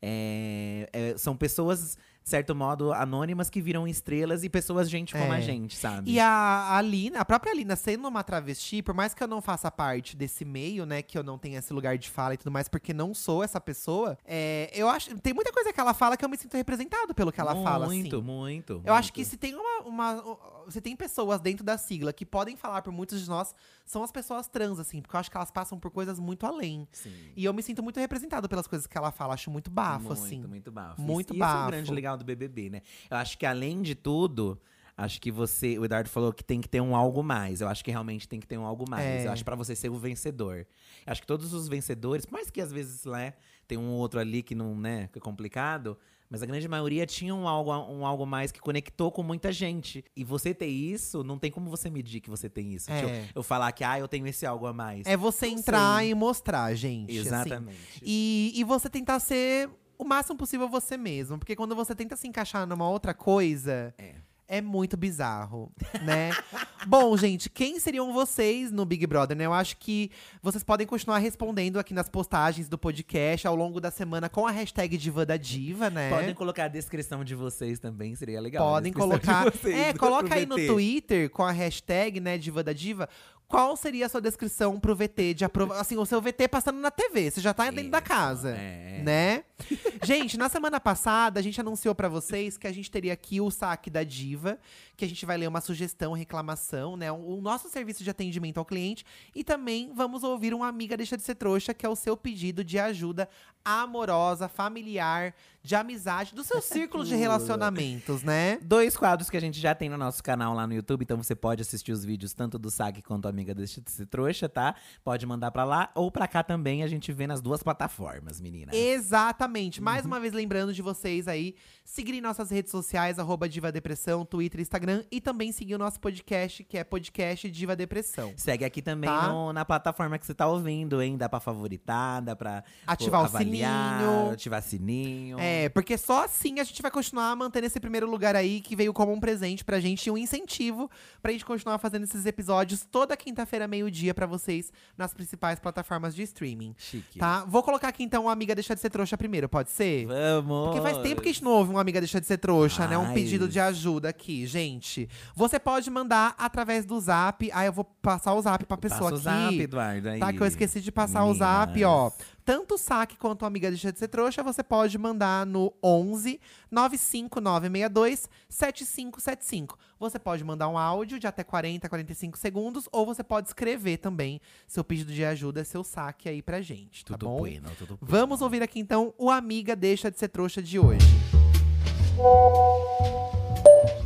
é, é, são pessoas, certo modo, anônimas que viram estrelas e pessoas gente como a É. gente, sabe? E a, a Lina, a própria Lina sendo uma travesti, por mais que eu não faça parte desse meio, né, que eu não tenha esse lugar de fala e tudo mais, porque não sou essa pessoa, é, eu acho. Tem muita coisa que ela fala que eu me sinto representado pelo que ela muito, fala. assim. muito. Eu acho muito. que se tem uma, uma. Se tem pessoas dentro da sigla que podem falar por muitos de nós, são as pessoas trans, assim, porque eu acho que elas passam por coisas muito além. Sim. E eu me sinto muito representado pelas coisas que ela fala, acho muito bafo, muito, assim. Muito bafo. Muito isso, Isso é bafo. grande legal do BBB, né? Eu acho que além de tudo, acho que você, o Eduardo falou que tem que ter um algo mais. Eu acho que realmente tem que ter um algo mais. É. Eu acho pra você ser o vencedor. Eu acho que todos os vencedores, por mais que às vezes, né, tem um outro ali que não, né, que é complicado, mas a grande maioria tinha um algo, um algo mais que conectou com muita gente. E você ter isso, não tem como você medir que você tem isso. É. Tipo, eu falar que, ah, eu tenho esse algo a mais. É você Não entrar sei. e mostrar, gente. assim. Exatamente. E, e você tentar ser o máximo possível você mesmo. Porque quando você tenta se encaixar numa outra coisa, É. É muito bizarro, né? Bom, gente, quem seriam vocês no Big Brother, né? Eu acho que vocês podem continuar respondendo aqui nas postagens do podcast ao longo da semana com a hashtag Diva da Diva, né? Podem colocar a descrição de vocês também, seria legal. Podem colocar. É, coloca aí no. Twitter com a hashtag, né, Diva da Diva. Qual seria a sua descrição pro VT de aprova Assim, o seu VT passando na TV. Você já tá dentro da casa. é. Né? gente, na semana passada, a gente anunciou pra vocês que a gente teria aqui o saque da Diva, que a gente vai ler uma sugestão, reclamação, né? O nosso serviço de atendimento ao cliente. E também vamos ouvir um Amiga Deixa de Ser Trouxa, que é o seu pedido de ajuda amorosa, familiar, de amizade, do seu círculo de relacionamentos, né? Dois quadros que a gente já tem no nosso canal lá no YouTube, então você pode assistir os vídeos tanto do SAG quanto a Amiga Deixa de Ser Trouxa, tá? Pode mandar pra lá ou pra cá também, a gente vê nas duas plataformas, menina. Exatamente. Mais uma vez lembrando de vocês aí seguirem nossas redes sociais, arroba Diva Depressão, Twitter, Instagram, e também seguir o nosso podcast, que é podcast Diva Depressão. Segue aqui também Tá. no- na plataforma que você tá ouvindo, hein? Dá pra favoritar, dá pra Ativar o avaliar, sininho. ativar sininho. É, porque só assim a gente vai continuar mantendo esse primeiro lugar aí, que veio como um presente pra gente e um incentivo pra gente continuar fazendo esses episódios toda quinta-feira, meio-dia, pra vocês, nas principais plataformas de streaming. Chique. Tá? Vou colocar aqui então o Amiga Deixa de Ser Trouxa primeiro, pode ser? Vamos! Porque faz tempo que a gente não ouve uma amiga deixar de ser trouxa, né? Um Ai. pedido de ajuda aqui, gente. Você pode mandar através do zap. Ah, eu vou passar o zap pra pessoa Passa o aqui. zap, Eduardo, aí. Tá, que eu esqueci de passar o zap, ó. Tanto o saque quanto a amiga deixa de ser trouxa, você pode mandar no 11 95962 7575. Você pode mandar um áudio de até 40, 45 segundos, ou você pode escrever também seu pedido de ajuda, seu saque aí pra gente, tá Tudo bom? bueno, tudo bueno. Vamos ouvir aqui então o Amiga Deixa de Ser Trouxa de hoje.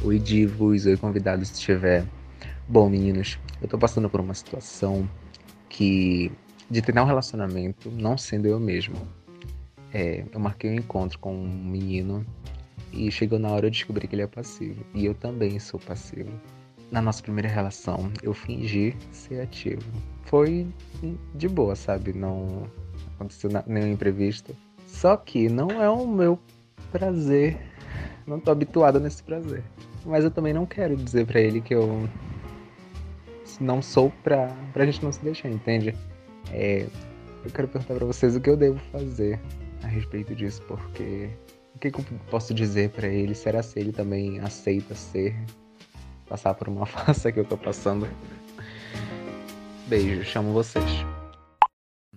Oi, divos, oi, convidados, se estiver. Bom, meninos, eu tô passando por uma situação que. De tentar um relacionamento não sendo eu mesmo. É, eu marquei um encontro com um menino e chegou na hora eu descobri que ele é passivo. E eu também sou passivo. Na nossa primeira relação, eu fingi ser ativo. Foi de boa, sabe? Não aconteceu nenhum imprevisto. Só que não é o meu prazer. Não tô habituado nesse prazer. Mas eu também não quero dizer pra ele que eu não sou pra, pra gente não se deixar, entende? É, eu quero perguntar pra vocês o que eu devo fazer a respeito disso, porque o que, que eu posso dizer pra ele? Será se ele também aceita ser, passar por uma farsa que eu tô passando? Beijo, chamo vocês.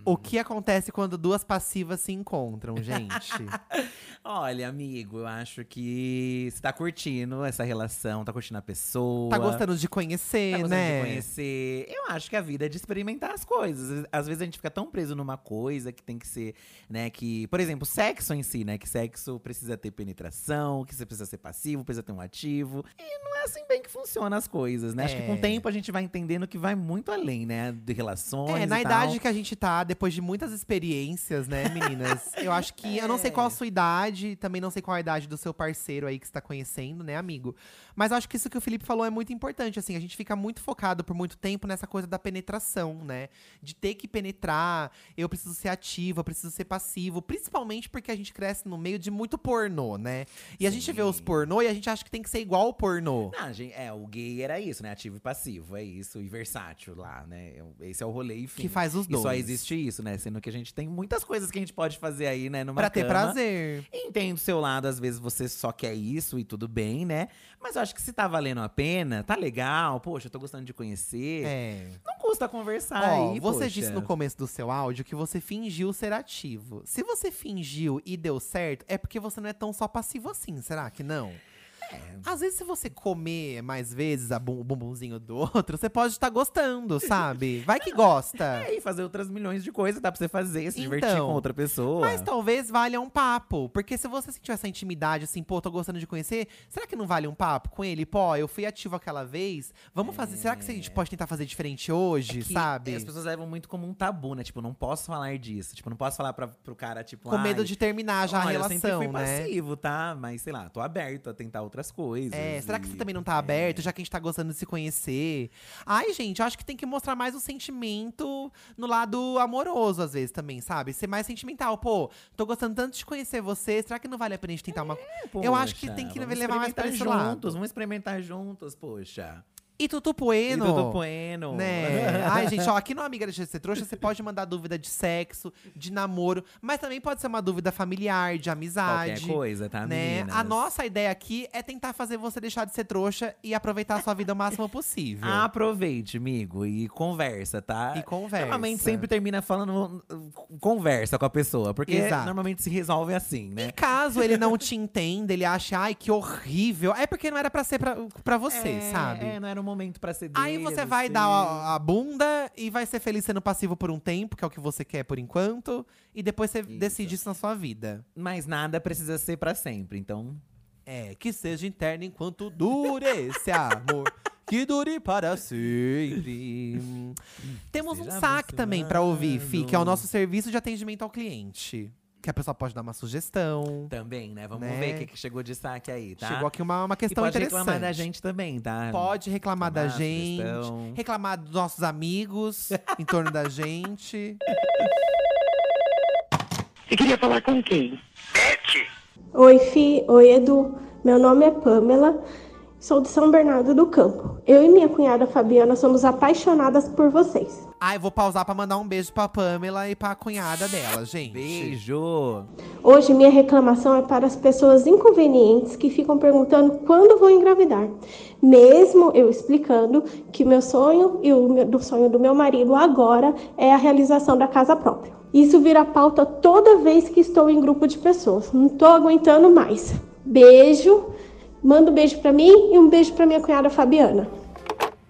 O que acontece quando duas passivas se encontram, gente? Olha, amigo, eu acho que você tá curtindo essa relação, tá curtindo a pessoa. tá gostando de conhecer, Tá gostando né? de conhecer. Eu acho que a vida é de experimentar as coisas. Às vezes a gente fica tão preso numa coisa que tem que ser, né, que… Por exemplo, sexo em si, né, que sexo precisa ter penetração, que você precisa ser passivo, precisa ter um ativo. E não é assim bem que funcionam as coisas, né? Acho que com É. o tempo a gente vai entendendo que vai muito além, né, de relações É, na idade tal. que a gente tá, depois de muitas experiências, né, meninas? eu acho que. Eu não sei qual a sua idade, também não sei qual a idade do seu parceiro aí que você tá conhecendo, né, amigo? Mas acho que isso que o Felipe falou é muito importante, assim. A gente fica muito focado por muito tempo nessa coisa da penetração, né? De ter que penetrar, eu preciso ser ativo, eu preciso ser passivo. Principalmente porque a gente cresce no meio de muito pornô, né? E a gente vê os Sim. pornô e a gente acha que tem que ser igual ao pornô. Não, gente, é, o gay era isso, né? Ativo e passivo, é isso. E versátil lá, né? Esse é o rolê, enfim. Que faz os E dois. só existe isso, né? Sendo que a gente tem muitas coisas que a gente pode fazer aí, né? Numa Pra ter cama. prazer. Entendo o seu lado, às vezes você só quer isso e tudo bem, né? Mas eu acho que se tá valendo a pena, tá legal, poxa, eu tô gostando de conhecer. É. Não custa conversar Ó, aí, você poxa. disse no começo do seu áudio que você fingiu ser ativo. Se você fingiu e deu certo, é porque você não é tão só passivo assim, será que não? É. Às vezes, se você comer mais vezes a bum- o bumbumzinho do outro, você pode estar gostando, sabe? Vai que gosta. É, e fazer outras milhões de coisas dá pra você fazer, se divertir Então, com outra pessoa. Mas talvez valha um papo. Porque se você sentiu essa intimidade, assim, pô, tô gostando de conhecer, será que não vale um papo com ele? Pô, eu fui ativo aquela vez, vamos fazer. Será que a gente pode tentar fazer diferente hoje, É que sabe? As pessoas levam muito como um tabu, né? Tipo, não posso falar disso. Tipo, não posso falar pra, pro cara, tipo, Com medo "Ai, de terminar já a olha, eu sempre relação, fui né? passivo, tá? Mas sei lá, tô aberto a tentar outras outras coisas. É, será que você também não tá aberto, já que a gente tá gostando de se conhecer? Ai, gente, eu acho que tem que mostrar mais o sentimento no lado amoroso, às vezes, também, sabe? Ser mais sentimental. Pô, tô gostando tanto de conhecer você, será que não vale a pena a gente tentar uma. eu acho que Poxa, tem que levar mais pra esse experimentar lado. juntos, Vamos experimentar juntos, poxa. E Tutu E Bueno. tudo bueno. Né? Ai, gente, ó, aqui no Amiga Deixa de Ser Trouxa, você pode mandar dúvida de sexo, de namoro, mas também pode ser uma dúvida familiar, de amizade. Qualquer coisa, tá, Né? meninas? A nossa ideia aqui é tentar fazer você deixar de ser trouxa e aproveitar a sua vida o máximo possível. Aproveite, amigo, e conversa, tá? E conversa. Normalmente sempre termina falando uh, conversa com a pessoa, porque Exato. normalmente se resolve assim, E né? caso ele não te entenda, ele ache, ai, que horrível, é porque não era pra ser pra, pra você, É, sabe? É, não era o momento pra ser Aí você vai assim. dar a, a bunda e vai ser feliz sendo passivo por um tempo, que é o que você quer por enquanto, e depois você decide isso na sua vida. Mas nada precisa ser pra sempre, então. É, que seja interno enquanto dure esse amor. Que dure para sempre. Temos um saque também pra ouvir, Fi, que é o nosso serviço de atendimento ao cliente. Que a pessoa pode dar uma sugestão. Também, né? Vamos Né? ver o que, que chegou de saque aí, tá? Chegou aqui uma, uma e questão pode interessante. reclamar da gente também, tá? Pode reclamar da gente, sugestão. reclamar dos nossos amigos em torno da gente. Você queria falar com quem? Oi, Fi. Oi, Edu. Meu nome é Pamela. Sou de São Bernardo do Campo. Eu e minha cunhada Fabiana somos apaixonadas por vocês. Ah, eu vou pausar pra mandar um beijo pra Pamela e pra cunhada dela, gente. Beijo! Hoje, minha reclamação é para as pessoas inconvenientes que ficam perguntando quando vou engravidar. Mesmo eu explicando que meu sonho e o meu- do sonho do meu marido agora é a realização da casa própria. Isso vira pauta toda vez que estou em grupo de pessoas. Não tô aguentando mais. Beijo. Manda um beijo pra mim e um beijo pra minha cunhada Fabiana.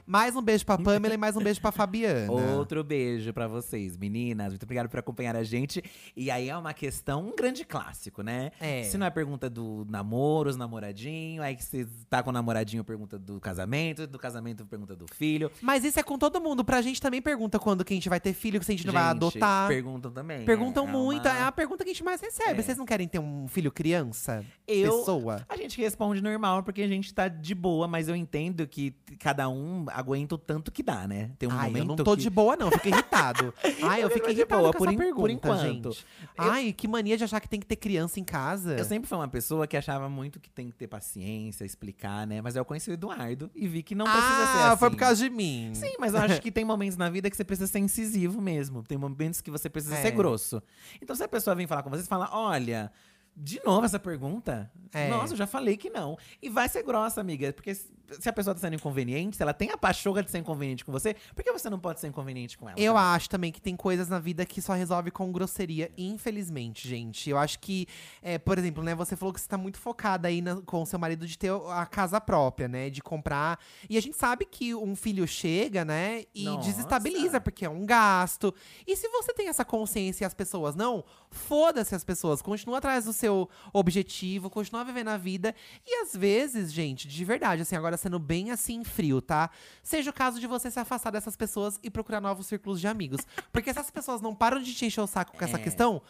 Mais um beijo pra Pamela e mais um beijo pra Fabiana. Outro beijo pra vocês, meninas. Muito obrigado por acompanhar a gente. E aí é uma questão, um grande clássico, né? É. Se não é pergunta do namoro, os namoradinhos, aí que você tá com o namoradinho, pergunta do casamento, do casamento, pergunta do filho. Mas isso é com todo mundo. Pra gente também pergunta quando que a gente vai ter filho, se a gente não vai Gente, adotar. Perguntam também. Perguntam é muito. uma- É a pergunta que a gente mais recebe. É. Vocês não querem ter um filho criança? Eu- Pessoa? A gente responde normal porque a gente tá de boa, mas eu entendo que cada um aguenta o tanto que dá, né? Tem um Ai, momento eu não tô que... de boa, não. Fico irritado. Ai, eu Eu fico irritado boa, por essa en- por pergunta, enquanto. gente. Ai, que mania de achar que tem que ter criança em casa. Eu sempre fui uma pessoa que achava muito que tem que ter paciência, explicar, né? Mas eu conheci o Eduardo e vi que não precisa ser ah, assim. foi por causa de mim. Sim, mas eu acho que tem momentos na vida que você precisa ser incisivo mesmo. Tem momentos que você precisa É. ser grosso. Então, se a pessoa vem falar com você, você fala: olha. De novo essa pergunta? É. Nossa, eu já falei que não. E vai ser grossa, amiga. Porque se a pessoa tá sendo inconveniente, se ela tem a pachorra de ser inconveniente com você, por que você não pode ser inconveniente com ela? Eu também? acho também que tem coisas na vida que só resolve com grosseria, infelizmente, gente. Eu acho que, é, por exemplo, né, você falou que você tá muito focada aí na- com o seu marido de ter a casa própria, né? De comprar. E a gente sabe que um filho chega, né? E Nossa. desestabiliza, porque é um gasto. E se você tem essa consciência e as pessoas não, foda-se as pessoas. Continua atrás do seu objetivo, continua vivendo a vida. E às vezes, gente, de verdade, assim, agora sendo bem assim frio, tá? Seja o caso de você se afastar dessas pessoas e procurar novos círculos de amigos. Porque se essas pessoas não param de te encher o saco com essa É. questão,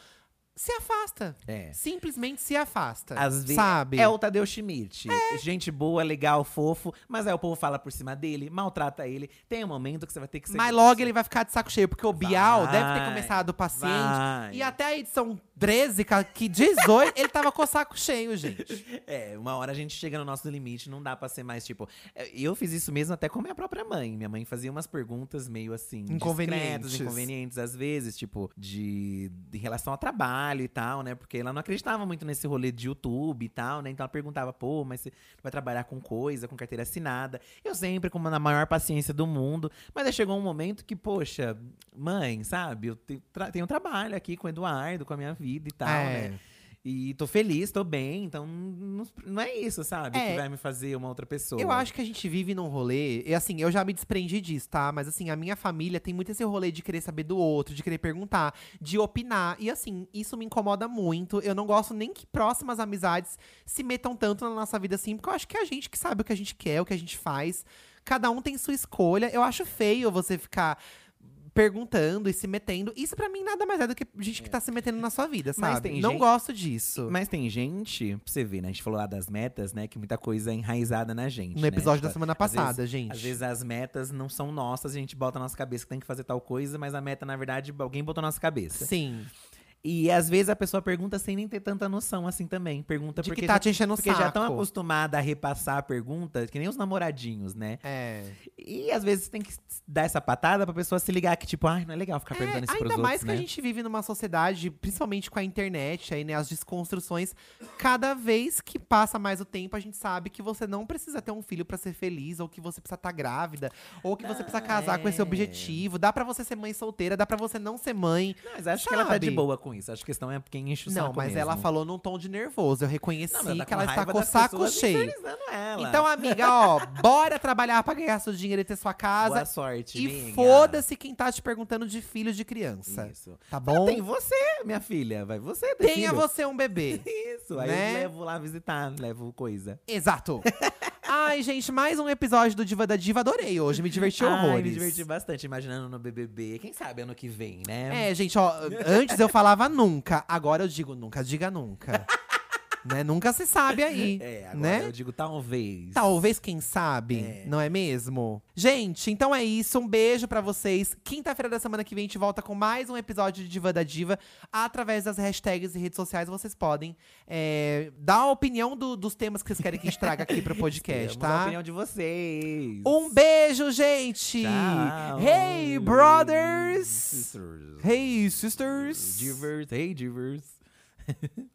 se afasta. É. Simplesmente se afasta. Às vezes sabe? é o Tadeu Schmidt. Gente boa, legal, fofo, mas aí o povo fala por cima dele, maltrata ele. Tem um momento que você vai ter que ser. Mas logo ele vai ficar de saco cheio, porque o Bial Vai, deve ter começado paciente. vai. E até a edição 13, ca- que 18, ele tava com o saco cheio, gente. É, uma hora a gente chega no nosso limite, não dá pra ser mais tipo. é, Eu fiz isso mesmo até com minha própria mãe. Minha mãe fazia umas perguntas meio assim. Inconvenientes. inconvenientes, às vezes, tipo, de, de relação ao trabalho e tal, né? Porque ela não acreditava muito nesse rolê de YouTube e tal, né? Então ela perguntava, pô, mas você vai trabalhar com coisa, com carteira assinada. Eu sempre com a maior paciência do mundo. Mas aí chegou um momento que, poxa, mãe, sabe? Eu te- tra- tenho trabalho aqui com o Eduardo, com a minha vida e tal, É. né? E tô feliz, tô bem, então não, não é isso, sabe? É. Que vai me fazer uma outra pessoa. Eu acho que a gente vive num rolê, e assim, eu já me desprendi disso, tá? Mas assim, a minha família tem muito esse rolê de querer saber do outro, de querer perguntar, de opinar. E assim, isso me incomoda muito. Eu não gosto nem que próximas amizades se metam tanto na nossa vida assim, porque eu acho que é a gente que sabe o que a gente quer, o que a gente faz. Cada um tem sua escolha. Eu acho feio você ficar perguntando e se metendo. Isso pra mim nada mais é do que gente que tá se metendo na sua vida, Mas sabe? Não gente- gosto disso. Mas tem gente, pra você ver, né? A gente falou lá das metas, né? Que muita coisa é enraizada na gente. No né? episódio Tipo, da semana às passada, vezes- gente. Às vezes as metas não são nossas, a gente bota na nossa cabeça que tem que fazer tal coisa, mas a meta, na verdade, alguém botou na nossa cabeça. Sim. E às vezes a pessoa pergunta sem nem ter tanta noção assim também. Pergunta De porque que tá já, te enchendo porque já estão saco. acostumadas a repassar a pergunta, que nem os namoradinhos, né? É. E às vezes tem que dar essa patada pra pessoa se ligar que, tipo, ai, não é legal ficar perguntando É, isso ainda pros mais outros, que né? a gente vive numa sociedade, principalmente com a internet, aí, né, as desconstruções. Cada vez que passa mais o tempo, a gente sabe que você não precisa ter um filho pra ser feliz, ou que você precisa estar grávida, ou que você precisa casar com esse é. objetivo. Dá pra você ser mãe solteira, dá pra você não ser mãe. Não, mas acho que ela tá de sabe? boa com isso. Acho que a questão é quem enche o Não, saco mas mesmo. ela falou num tom de nervoso. Eu reconheci Não, que ela está com o saco cheio. ela. Então, amiga, ó, bora trabalhar pra ganhar seu dinheiro e ter sua casa. Boa sorte, E foda-se quem tá te perguntando de filhos de criança. Isso. Tá bom? Tem você, minha filha. Vai você Tenha filho. você um bebê. Isso, aí né? eu levo lá visitar, levo coisa. Exato. Ai, gente, mais um episódio do Diva da Diva. Adorei hoje, me diverti Ai, horrores. me diverti bastante imaginando no BBB. Quem sabe ano que vem, né? É, gente, ó, antes eu falava nunca, agora eu digo nunca, diga nunca. né? Nunca se sabe aí, É, agora né? eu digo talvez. Talvez, quem sabe, É. não é mesmo? Gente, então é isso. Um beijo pra vocês. Quinta-feira da semana que vem a gente volta com mais um episódio de Diva da Diva. Através das hashtags e redes sociais, vocês podem é, dar a opinião do- dos temas que vocês querem que a gente traga aqui pro podcast, Temos a tá? opinião de vocês. Um beijo, gente! Tchau. Hey, brothers! Sisters. Hey, sisters! Divers. Hey, divers.